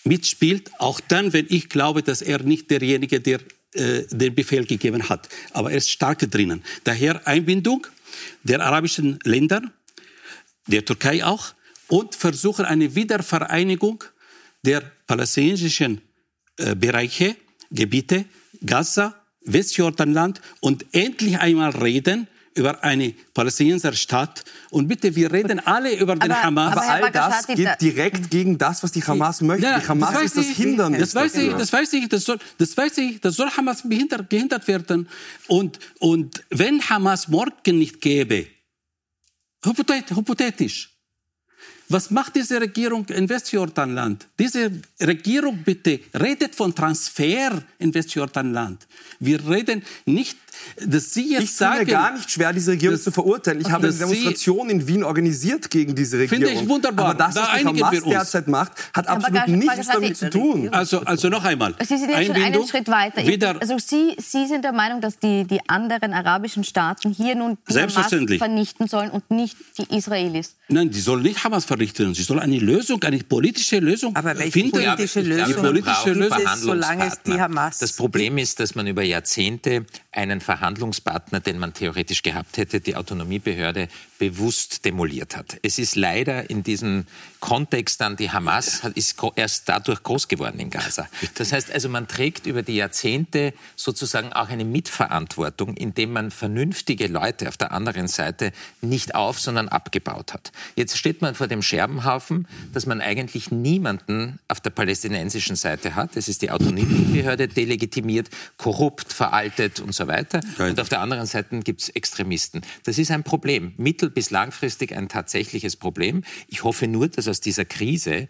mitspielt, auch dann, wenn ich glaube, dass er nicht derjenige, der äh, den Befehl gegeben hat. Aber er ist stark drinnen. Daher Einbindung der arabischen Länder, der Türkei auch, und versuchen eine Wiedervereinigung der palästinensischen äh, Bereiche, Gebiete, Gaza, Westjordanland und endlich einmal reden über eine palästinenser Staat. Und bitte, wir reden alle über den Aber- Hamas. aber Aber all das geht da- direkt gegen das, was die Hamas möchte. Ja, die Hamas weiß ist das ich. Hindernis. Das weiß ich, das weiß ich, das soll, das weiß ich, das soll Hamas behindert, gehindert werden. Und, und wenn Hamas morgen nicht gäbe, hypothet- hypothetisch, was macht diese Regierung in Westjordanland? Diese Regierung bitte redet von Transfer in Westjordanland. Wir reden nicht, dass Sie jetzt Ich sagen, mir gar nicht schwer, diese Regierung dass- zu verurteilen. Ich habe eine Demonstration in Wien organisiert gegen diese Regierung. Finde ich wunderbar. Aber das, Da was die Hamas derzeit macht, hat Aber absolut Bagash- nichts damit zu tun. Also, also noch einmal. Sie sind jetzt schon einen Schritt weiter. Ich- Wieder, Also Sie, Sie sind der Meinung, dass die, die anderen arabischen Staaten hier nun die Hamas vernichten sollen und nicht die Israelis. Nein, die soll nicht Hamas verrichten. Sie soll eine Lösung, eine politische Lösung Aber welche finden. politische Lösung man politische Lösung. solange es die. Hamas Das Problem ist, dass man über Jahrzehnte einen Verhandlungspartner, den man theoretisch gehabt hätte, die Autonomiebehörde, bewusst demoliert hat. Es ist leider in diesem Kontext dann die Hamas ist erst dadurch groß geworden in Gaza. Das heißt also, man trägt über die Jahrzehnte sozusagen auch eine Mitverantwortung, indem man vernünftige Leute auf der anderen Seite nicht auf, sondern abgebaut hat. Jetzt steht man vor dem Scherbenhaufen, dass man eigentlich niemanden auf der palästinensischen Seite hat. Es ist die Autonomiebehörde delegitimiert, korrupt, veraltet und so weiter. Und auf der anderen Seite gibt es Extremisten. Das ist ein Problem. Mittel- bis langfristig ein tatsächliches Problem. Ich hoffe nur, dass aus dieser Krise,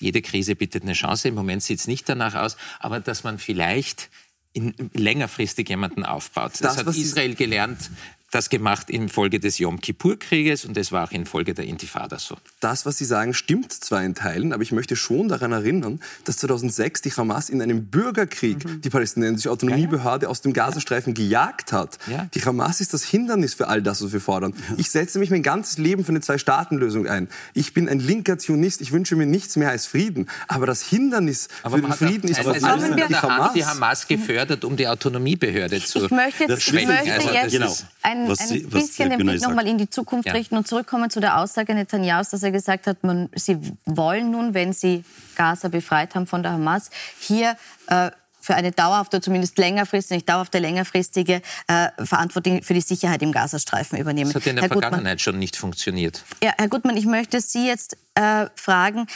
jede Krise bietet eine Chance, im Moment sieht es nicht danach aus, aber dass man vielleicht in, längerfristig jemanden aufbaut. Das, Das, hat Israel gelernt, das gemacht infolge des Yom Kippur-Krieges und es war auch infolge der Intifada so. Das, was Sie sagen, stimmt zwar in Teilen, aber ich möchte schon daran erinnern, dass 2006 die Hamas in einem Bürgerkrieg Mhm. die palästinensische Autonomiebehörde aus dem Gazastreifen gejagt hat. Ja. Die Hamas ist das Hindernis für all das, was wir fordern. Ich setze mich mein ganzes Leben für eine Zwei-Staaten-Lösung ein. Ich bin ein linker Zionist, ich wünsche mir nichts mehr als Frieden. Aber das Hindernis Aber für den Frieden ist vor allem die Hamas. die Hamas gefördert, um die Autonomiebehörde zu Ich möchte jetzt, ich schwächen. möchte Also das jetzt Genau. Ein, Was ein Sie- bisschen den Blick nochmal in die Zukunft Ja. richten und zurückkommen zu der Aussage Netanjahus, dass er gesagt hat, man, sie wollen nun, wenn sie Gaza befreit haben von der Hamas, hier äh, für eine dauerhafte, zumindest längerfristige, nicht dauerhafte, längerfristige äh, Verantwortung für die Sicherheit im Gazastreifen übernehmen. Das hat in der Herr Gutmann, Vergangenheit schon nicht funktioniert. ja, Herr Gutmann, ich möchte Sie jetzt äh, fragen,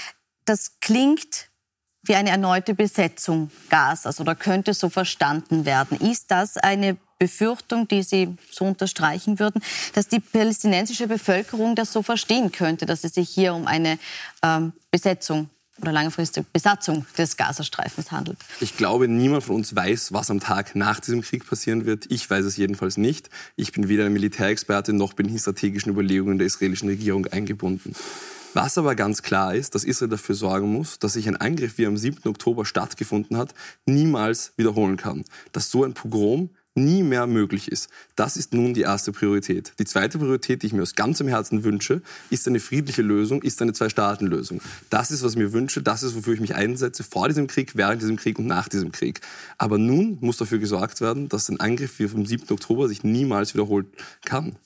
das klingt wie eine erneute Besetzung Gazas oder könnte so verstanden werden. Ist das eine Befürchtung, die Sie so unterstreichen würden, dass die palästinensische Bevölkerung das so verstehen könnte, dass es sich hier um eine ähm, Besetzung oder langfristige Besatzung des Gazastreifens handelt? Ich glaube, niemand von uns weiß, was am Tag nach diesem Krieg passieren wird. Ich weiß es jedenfalls nicht. Ich bin weder ein Militärexperte noch bin in strategischen Überlegungen der israelischen Regierung eingebunden. Was aber ganz klar ist, dass Israel dafür sorgen muss, dass sich ein Angriff, wie er am 7. Oktober stattgefunden hat, niemals wiederholen kann. Dass so ein Pogrom nie mehr möglich ist. Das ist nun die erste Priorität. Die zweite Priorität, die ich mir aus ganzem Herzen wünsche, ist eine friedliche Lösung, ist eine Zwei-Staaten-Lösung. Das ist, was ich mir wünsche, das ist, wofür ich mich einsetze, vor diesem Krieg, während diesem Krieg und nach diesem Krieg. Aber nun muss dafür gesorgt werden, dass ein Angriff wie vom 7. Oktober sich niemals wiederholen kann.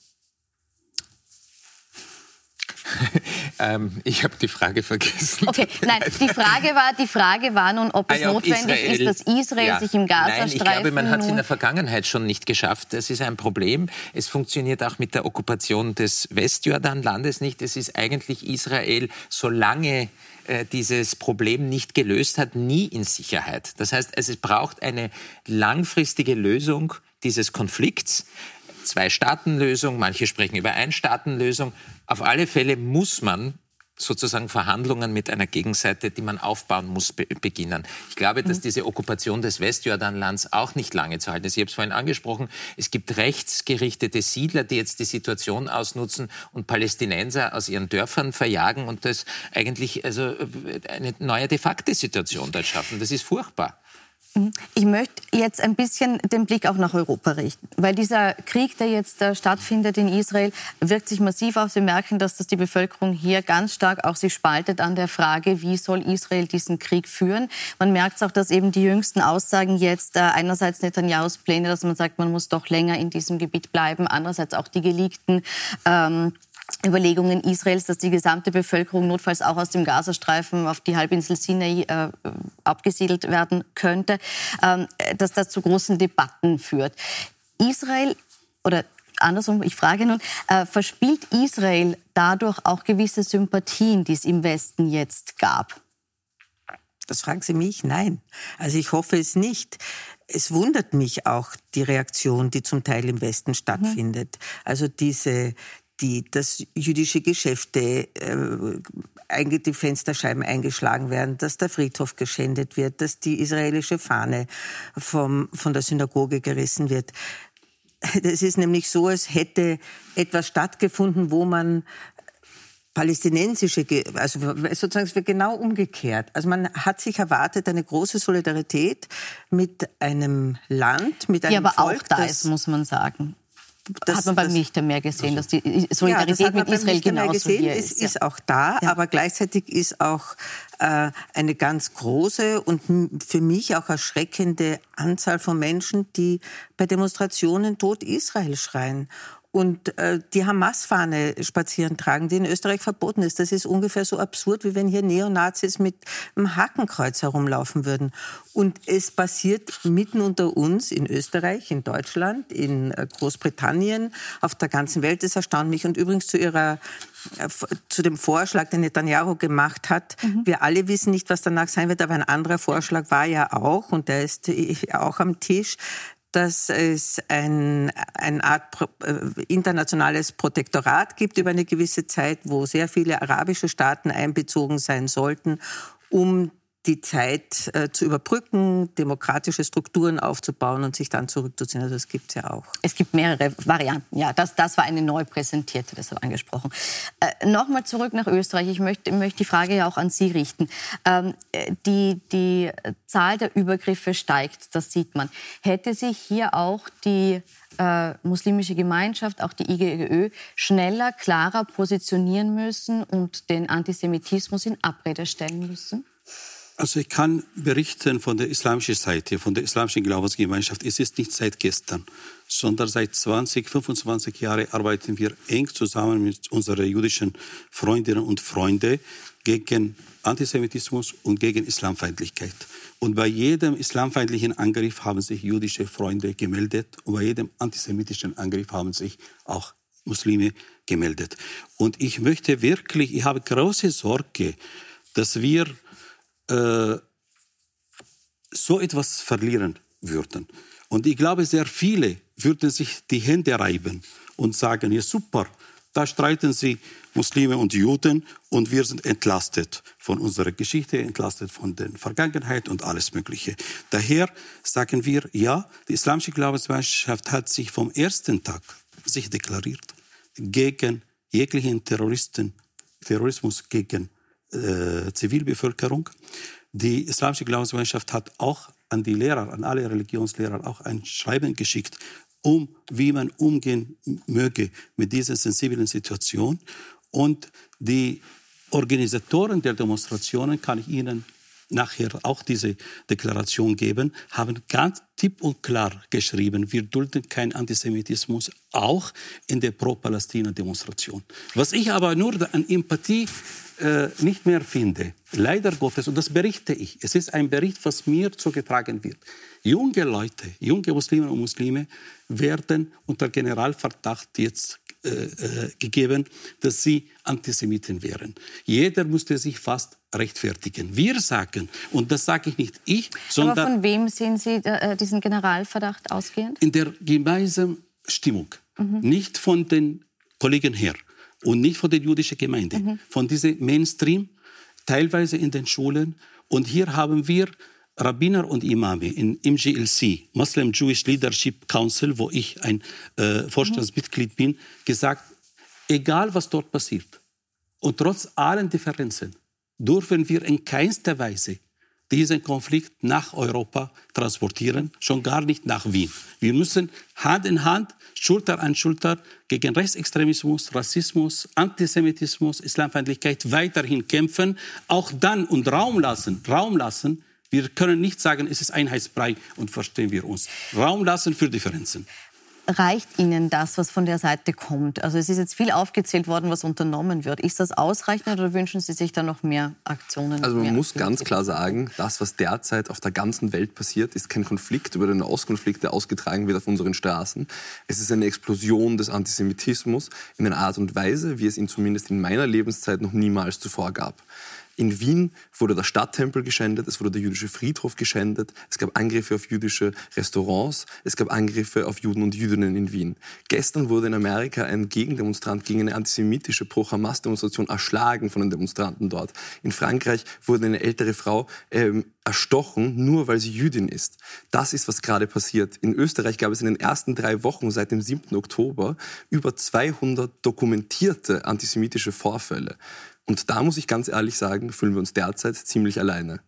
ähm, ich habe die Frage vergessen. Okay, nein, die Frage war, die Frage war nun, ob es ah, ja, notwendig Israel, ist, dass Israel ja. sich im Gazastreifen... Nein, ich glaube, man hat es in der Vergangenheit schon nicht geschafft. Das ist ein Problem. Es funktioniert auch mit der Okkupation des Westjordanlandes nicht. Es ist eigentlich Israel, solange äh, dieses Problem nicht gelöst hat, nie in Sicherheit. Das heißt, es braucht eine langfristige Lösung dieses Konflikts. Zwei-Staaten-Lösung, manche sprechen über Ein-Staaten-Lösung. Auf alle Fälle muss man sozusagen Verhandlungen mit einer Gegenseite, die man aufbauen muss, be beginnen. Ich glaube, dass mhm. diese Okkupation des Westjordanlands auch nicht lange zu halten ist. Ich habe es vorhin angesprochen, es gibt rechtsgerichtete Siedler, die jetzt die Situation ausnutzen und Palästinenser aus ihren Dörfern verjagen und das eigentlich also eine neue de facto Situation dort schaffen. Das ist furchtbar. Mhm. Ich möchte jetzt ein bisschen den Blick auch nach Europa richten, weil dieser Krieg, der jetzt äh, stattfindet in Israel, wirkt sich massiv aus. Wir merken, dass das die Bevölkerung hier ganz stark auch sich spaltet an der Frage, wie soll Israel diesen Krieg führen. Man merkt auch, dass eben die jüngsten Aussagen jetzt äh, einerseits Netanyahus Pläne, dass man sagt, man muss doch länger in diesem Gebiet bleiben, andererseits auch die geleakten ähm, Überlegungen Israels, dass die gesamte Bevölkerung notfalls auch aus dem Gazastreifen auf die Halbinsel Sinai äh, abgesiedelt werden könnte, ähm, dass das zu großen Debatten führt. Israel oder andersrum, ich frage nun, äh, verspielt Israel dadurch auch gewisse Sympathien, die es im Westen jetzt gab? Das fragen Sie mich? Nein. Also ich hoffe es nicht. Es wundert mich auch die Reaktion, die zum Teil im Westen stattfindet. Mhm. Also diese, die, dass jüdische Geschäfte, äh, die Fensterscheiben eingeschlagen werden, dass der Friedhof geschändet wird, dass die israelische Fahne vom, von der Synagoge gerissen wird. Das ist nämlich so, als hätte etwas stattgefunden, wo man palästinensische, also sozusagen es wird genau umgekehrt. Also man hat sich erwartet eine große Solidarität mit einem Land, mit einem Die aber Volk, auch da ist, muss man sagen das hat man beim Milchtermeer gesehen, dass die Solidarität ja, das mit Israel genauso gesehen, hier ist. Es ist auch da, ja. aber gleichzeitig ist auch äh, eine ganz große und für mich auch erschreckende Anzahl von Menschen, die bei Demonstrationen Tod Israel schreien und äh, die Hamas-Fahne spazieren tragen, die in Österreich verboten ist. Das ist ungefähr so absurd, wie wenn hier Neonazis mit einem Hakenkreuz herumlaufen würden. Und es passiert mitten unter uns in Österreich, in Deutschland, in äh, Großbritannien, auf der ganzen Welt. Das erstaunt mich. Und übrigens zu Ihrer äh, zu dem Vorschlag, den Netanyahu gemacht hat. Mhm. Wir alle wissen nicht, was danach sein wird, aber ein anderer Vorschlag war ja auch, und der ist äh, auch am Tisch, dass es ein, eine Art äh, internationales Protektorat gibt über eine gewisse Zeit, wo sehr viele arabische Staaten einbezogen sein sollten, um die Zeit äh, zu überbrücken, demokratische Strukturen aufzubauen und sich dann zurückzuziehen. Also das gibt es ja auch. Es gibt mehrere Varianten, ja. Das, das war eine neu präsentierte, deshalb angesprochen. Äh, Nochmal zurück nach Österreich. Ich möchte, möchte die Frage ja auch an Sie richten. Ähm, die, die Zahl der Übergriffe steigt, das sieht man. Hätte sich hier auch die äh, muslimische Gemeinschaft, auch die IGÖ, schneller, klarer positionieren müssen und den Antisemitismus in Abrede stellen müssen? Also ich kann berichten von der islamischen Seite, von der islamischen Glaubensgemeinschaft. Es ist nicht seit gestern, sondern seit 20, 25 Jahren arbeiten wir eng zusammen mit unseren jüdischen Freundinnen und Freunden gegen Antisemitismus und gegen Islamfeindlichkeit. Und bei jedem islamfeindlichen Angriff haben sich jüdische Freunde gemeldet und bei jedem antisemitischen Angriff haben sich auch Muslime gemeldet. Und ich möchte wirklich, ich habe große Sorge, dass wir äh, so etwas verlieren würden. Und ich glaube, sehr viele würden sich die Hände reiben und sagen, ja super, da streiten sie Muslime und Juden und wir sind entlastet von unserer Geschichte, entlastet von der Vergangenheit und alles Mögliche. Daher sagen wir, ja, die islamische Glaubensgemeinschaft hat sich vom ersten Tag sich deklariert gegen jeglichen Terroristen, Terrorismus gegen äh, Zivilbevölkerung. Die islamische Glaubensgemeinschaft hat auch an die Lehrer, an alle Religionslehrer auch ein Schreiben geschickt, um wie man umgehen möge mit dieser sensiblen Situation. Und die Organisatoren der Demonstrationen kann ich Ihnen nachher auch diese Deklaration geben, haben ganz tipp und klar geschrieben, wir dulden keinen Antisemitismus, auch in der Pro-Palästina-Demonstration. Was ich aber nur an Empathie äh, nicht mehr finde, leider Gottes, und das berichte ich, es ist ein Bericht, was mir zugetragen wird. Junge Leute, junge Muslime und Muslime werden unter Generalverdacht jetzt äh, äh, gegeben, dass sie Antisemiten wären. Jeder musste sich fast rechtfertigen. Wir sagen, und das sage ich nicht ich, sondern... Aber von wem sehen Sie äh, diesen Generalverdacht ausgehend? In der gemeinsamen Stimmung. Mhm. Nicht von den Kollegen her und nicht von der jüdischen Gemeinde. Mhm. Von diesem Mainstream, teilweise in den Schulen. Und hier haben wir Rabbiner und Imame in MGLC, Muslim Jewish Leadership Council, wo ich ein äh, Vorstandsmitglied bin, gesagt, egal was dort passiert und trotz allen Differenzen dürfen wir in keinster Weise diesen Konflikt nach Europa transportieren, schon gar nicht nach Wien. Wir müssen Hand in Hand, Schulter an Schulter gegen Rechtsextremismus, Rassismus, Antisemitismus, Islamfeindlichkeit weiterhin kämpfen, auch dann und Raum lassen, Raum lassen wir können nicht sagen, es ist Einheitsbrei und verstehen wir uns. Raum lassen für Differenzen. Reicht Ihnen das, was von der Seite kommt? Also es ist jetzt viel aufgezählt worden, was unternommen wird. Ist das ausreichend oder wünschen Sie sich da noch mehr Aktionen? Also man muss ganz klar sagen, das, was derzeit auf der ganzen Welt passiert, ist kein Konflikt über den Auskonflikt, der ausgetragen wird auf unseren Straßen. Es ist eine Explosion des Antisemitismus in einer Art und Weise, wie es ihn zumindest in meiner Lebenszeit noch niemals zuvor gab. In Wien wurde der Stadttempel geschändet, es wurde der jüdische Friedhof geschändet, es gab Angriffe auf jüdische Restaurants, es gab Angriffe auf Juden und Jüdinnen in Wien. Gestern wurde in Amerika ein Gegendemonstrant gegen eine antisemitische Pro-Hamas-Demonstration erschlagen von den Demonstranten dort. In Frankreich wurde eine ältere Frau ähm, erstochen, nur weil sie Jüdin ist. Das ist, was gerade passiert. In Österreich gab es in den ersten drei Wochen seit dem 7. Oktober über 200 dokumentierte antisemitische Vorfälle. Und da muss ich ganz ehrlich sagen, fühlen wir uns derzeit ziemlich alleine.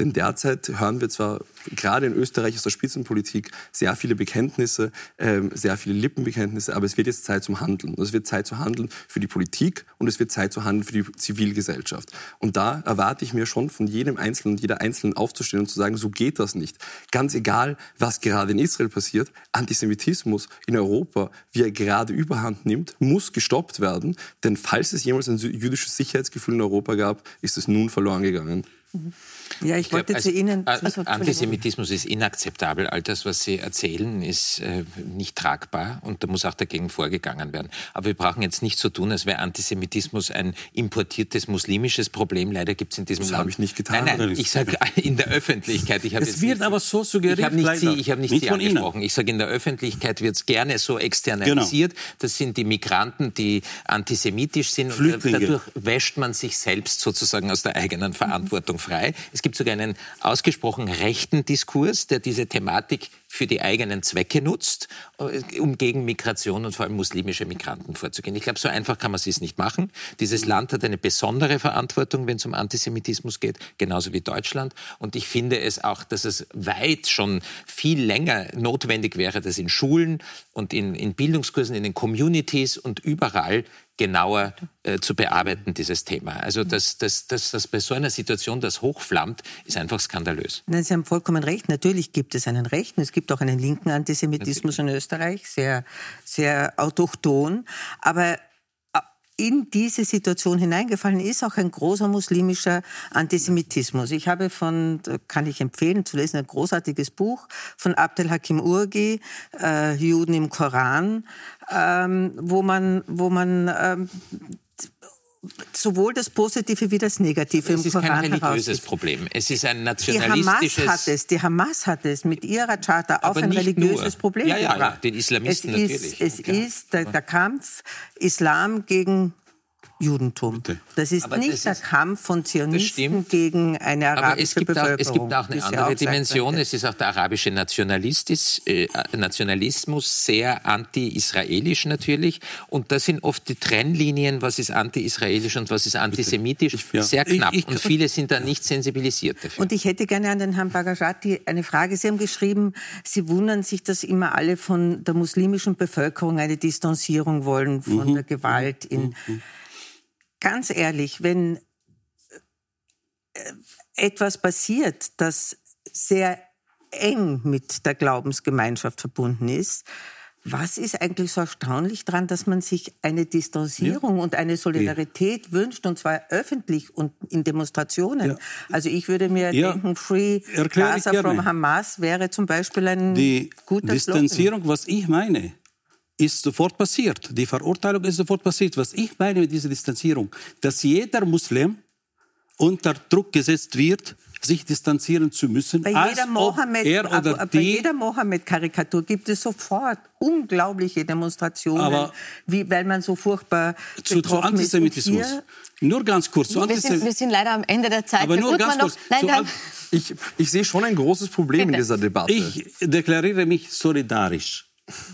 Denn derzeit hören wir zwar gerade in Österreich aus der Spitzenpolitik sehr viele Bekenntnisse, ähm, sehr viele Lippenbekenntnisse, aber es wird jetzt Zeit zum Handeln. es wird Zeit zu handeln für die Politik und es wird Zeit zu handeln für die Zivilgesellschaft. Und da erwarte ich mir schon von jedem Einzelnen und jeder Einzelnen aufzustehen und zu sagen, so geht das nicht. Ganz egal, was gerade in Israel passiert, Antisemitismus in Europa, wie er gerade überhand nimmt, muss gestoppt werden. Denn falls es jemals ein jüdisches Sicherheitsgefühl in Europa gab, ist es nun verloren gegangen. Mhm. Ja, ich, ich wollte glaub, zu Ihnen. Also, Antisemitismus ist inakzeptabel. All das, was Sie erzählen, ist äh, nicht tragbar und da muss auch dagegen vorgegangen werden. Aber wir brauchen jetzt nicht so tun, als wäre Antisemitismus ein importiertes muslimisches Problem. Leider gibt es in diesem das Land. Das habe ich nicht getan. Nein, nein, ich sage in der Öffentlichkeit. Ich es wird aber so suggeriert. Ich habe nicht leider. Sie, ich habe nicht, nicht Sie angesprochen. Ihnen. Ich sage, in der Öffentlichkeit wird es gerne so externalisiert. Genau. Das sind die Migranten, die antisemitisch sind. Flüchtlinge. Und dadurch wäscht man sich selbst sozusagen aus der eigenen Verantwortung frei. Es gibt sogar einen ausgesprochen rechten Diskurs, der diese Thematik für die eigenen Zwecke nutzt, äh, um gegen Migration und vor allem muslimische Migranten vorzugehen. Ich glaube, so einfach kann man es nicht machen. Dieses Land hat eine besondere Verantwortung, wenn es um Antisemitismus geht, genauso wie Deutschland. Und ich finde es auch, dass es weit schon viel länger notwendig wäre, dass in Schulen und in, in Bildungskursen, in den Communities und überall genauer äh, zu bearbeiten, dieses Thema. Also, dass, dass, dass, dass bei so einer Situation das hochflammt, ist einfach skandalös. Nein, Sie haben vollkommen recht. Natürlich gibt es einen rechten, es gibt auch einen linken Antisemitismus in Österreich, sehr, sehr autochton. Aber in diese Situation hineingefallen ist auch ein großer muslimischer Antisemitismus. Ich habe von, kann ich empfehlen zu lesen, ein großartiges Buch von Abdel Hakim Urgi, äh, Juden im Koran, ähm, wo man, wo man ähm, sowohl das Positive wie das Negative im Koran Es ist kein religiöses Problem. Es ist ein nationalistisches... Die Hamas hat es, die Hamas hat es mit ihrer Charta auf ein religiöses nur. Problem ja, ja, ja, den Islamisten es natürlich. Ist, es ja. ist der, der Kampf Islam gegen Judentum. Das ist Aber nicht das der ist- Kampf von Zionisten stimmt. gegen eine arabische Aber es gibt, auch, Bevölkerung. es gibt auch eine andere auch Dimension. Es ist auch der arabische Nationalistis, äh, Nationalismus, sehr anti-israelisch natürlich. Und das sind oft die Trennlinien, was ist anti-israelisch und was ist antisemitisch, ja. sehr knapp. Ich- ich- und viele sind da nicht sensibilisiert dafür. Und ich hätte gerne an den Herrn Bagashati eine Frage. Sie haben geschrieben, Sie wundern sich, dass immer alle von der muslimischen Bevölkerung eine Distanzierung wollen von Mhm. der Gewalt. In Ganz ehrlich, wenn äh, etwas passiert, das sehr eng mit der Glaubensgemeinschaft verbunden ist, was ist eigentlich so erstaunlich daran, dass man sich eine Distanzierung und eine Solidarität wünscht, und zwar öffentlich und in Demonstrationen? Ja. Also ich würde mir Ja. denken, Free Erkläre Gaza from Hamas wäre zum Beispiel ein Die guter Distanzierung, was ich meine, ist sofort passiert. Die Verurteilung ist sofort passiert. Was ich meine mit dieser Distanzierung, dass jeder Muslim unter Druck gesetzt wird, sich distanzieren zu müssen, Bei jeder, ob Mohammed, Mohammed-Karikatur gibt es sofort unglaubliche Demonstrationen, Aber wie, weil man so furchtbar zu, zu Antisemitismus. Nur ganz kurz. Zu Wir sind, wir sind leider am Ende der Zeit. Aber nur ganz kurz. Nein, dann, An- Ich, ich sehe schon ein großes Problem in Bitte. dieser Debatte. Ich deklariere mich solidarisch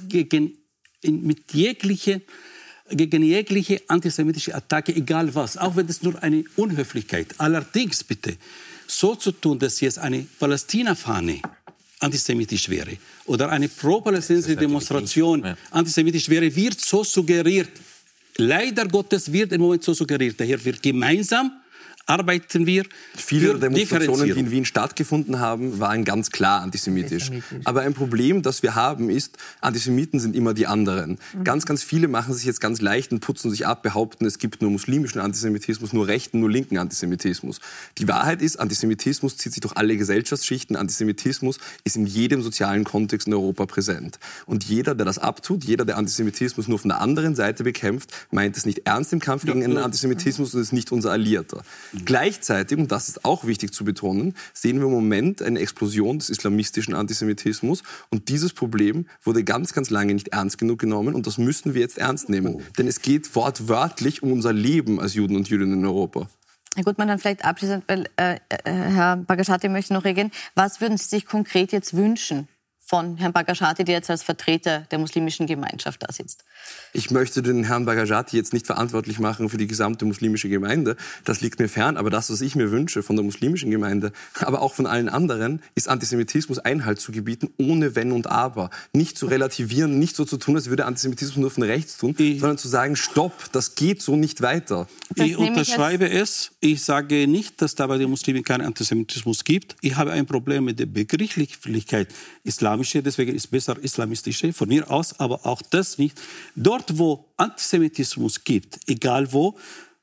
gegen, in, mit jegliche, gegen jegliche antisemitische Attacke, egal was, auch wenn es nur eine Unhöflichkeit. Allerdings bitte, so zu tun, dass jetzt eine Palästina-Fahne antisemitisch wäre oder eine pro-palästinensische Demonstration Ja. antisemitisch wäre, wird so suggeriert. Leider Gottes wird im Moment so suggeriert. Daher wird gemeinsam arbeiten wir Viele für der Demonstrationen, die in Wien stattgefunden haben, waren ganz klar antisemitisch. Aber ein Problem, das wir haben, ist, Antisemiten sind immer die anderen. Ganz, ganz viele machen sich jetzt ganz leicht und putzen sich ab, behaupten, es gibt nur muslimischen Antisemitismus, nur rechten, nur linken Antisemitismus. Die Wahrheit ist, Antisemitismus zieht sich durch alle Gesellschaftsschichten. Antisemitismus ist in jedem sozialen Kontext in Europa präsent. Und jeder, der das abtut, jeder, der Antisemitismus nur von der anderen Seite bekämpft, meint es nicht ernst im Kampf gegen einen Antisemitismus und ist nicht unser Alliierter. Gleichzeitig, und das ist auch wichtig zu betonen, sehen wir im Moment eine Explosion des islamistischen Antisemitismus. Und dieses Problem wurde ganz, ganz lange nicht ernst genug genommen. Und das müssen wir jetzt ernst nehmen. Denn es geht wortwörtlich um unser Leben als Juden und Jüdinnen in Europa. Herr Gutmann, dann vielleicht abschließend, weil äh, äh, Herr Bagashati möchte noch reagieren. Was würden Sie sich konkret jetzt wünschen von Herrn Bagashati, der jetzt als Vertreter der muslimischen Gemeinschaft da sitzt? Ich möchte den Herrn Bagajati jetzt nicht verantwortlich machen für die gesamte muslimische Gemeinde. Das liegt mir fern. Aber das, was ich mir wünsche von der muslimischen Gemeinde, aber auch von allen anderen, ist Antisemitismus Einhalt zu gebieten, ohne Wenn und Aber. Nicht zu relativieren, nicht so zu tun, als würde Antisemitismus nur von rechts tun, Ich- sondern zu sagen, stopp, das geht so nicht weiter. Das Ich nehme ich unterschreibe es. Ich sage nicht, dass da bei den Muslimen keinen Antisemitismus gibt. Ich habe ein Problem mit der Begrifflichkeit islamische, deswegen ist besser islamistische, von mir aus, aber auch das nicht. Dort, wo Antisemitismus gibt, egal wo,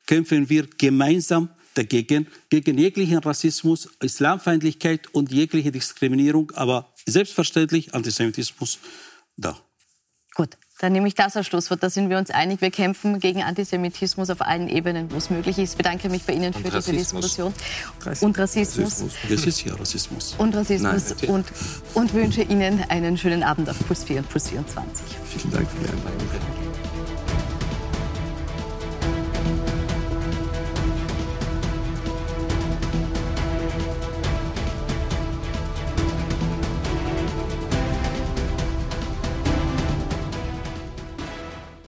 kämpfen wir gemeinsam dagegen, gegen jeglichen Rassismus, Islamfeindlichkeit und jegliche Diskriminierung, aber selbstverständlich Antisemitismus da. Gut, dann nehme ich das als Schlusswort. Da sind wir uns einig. Wir kämpfen gegen Antisemitismus auf allen Ebenen, wo es möglich ist. Ich bedanke mich bei Ihnen für diese Rassismus. Diskussion. Und Rassismus. Das ist ja Rassismus. Und Rassismus. Nein, und, und wünsche Ihnen einen schönen Abend auf Puls 4 und Puls 24. Vielen Dank für die Einladung.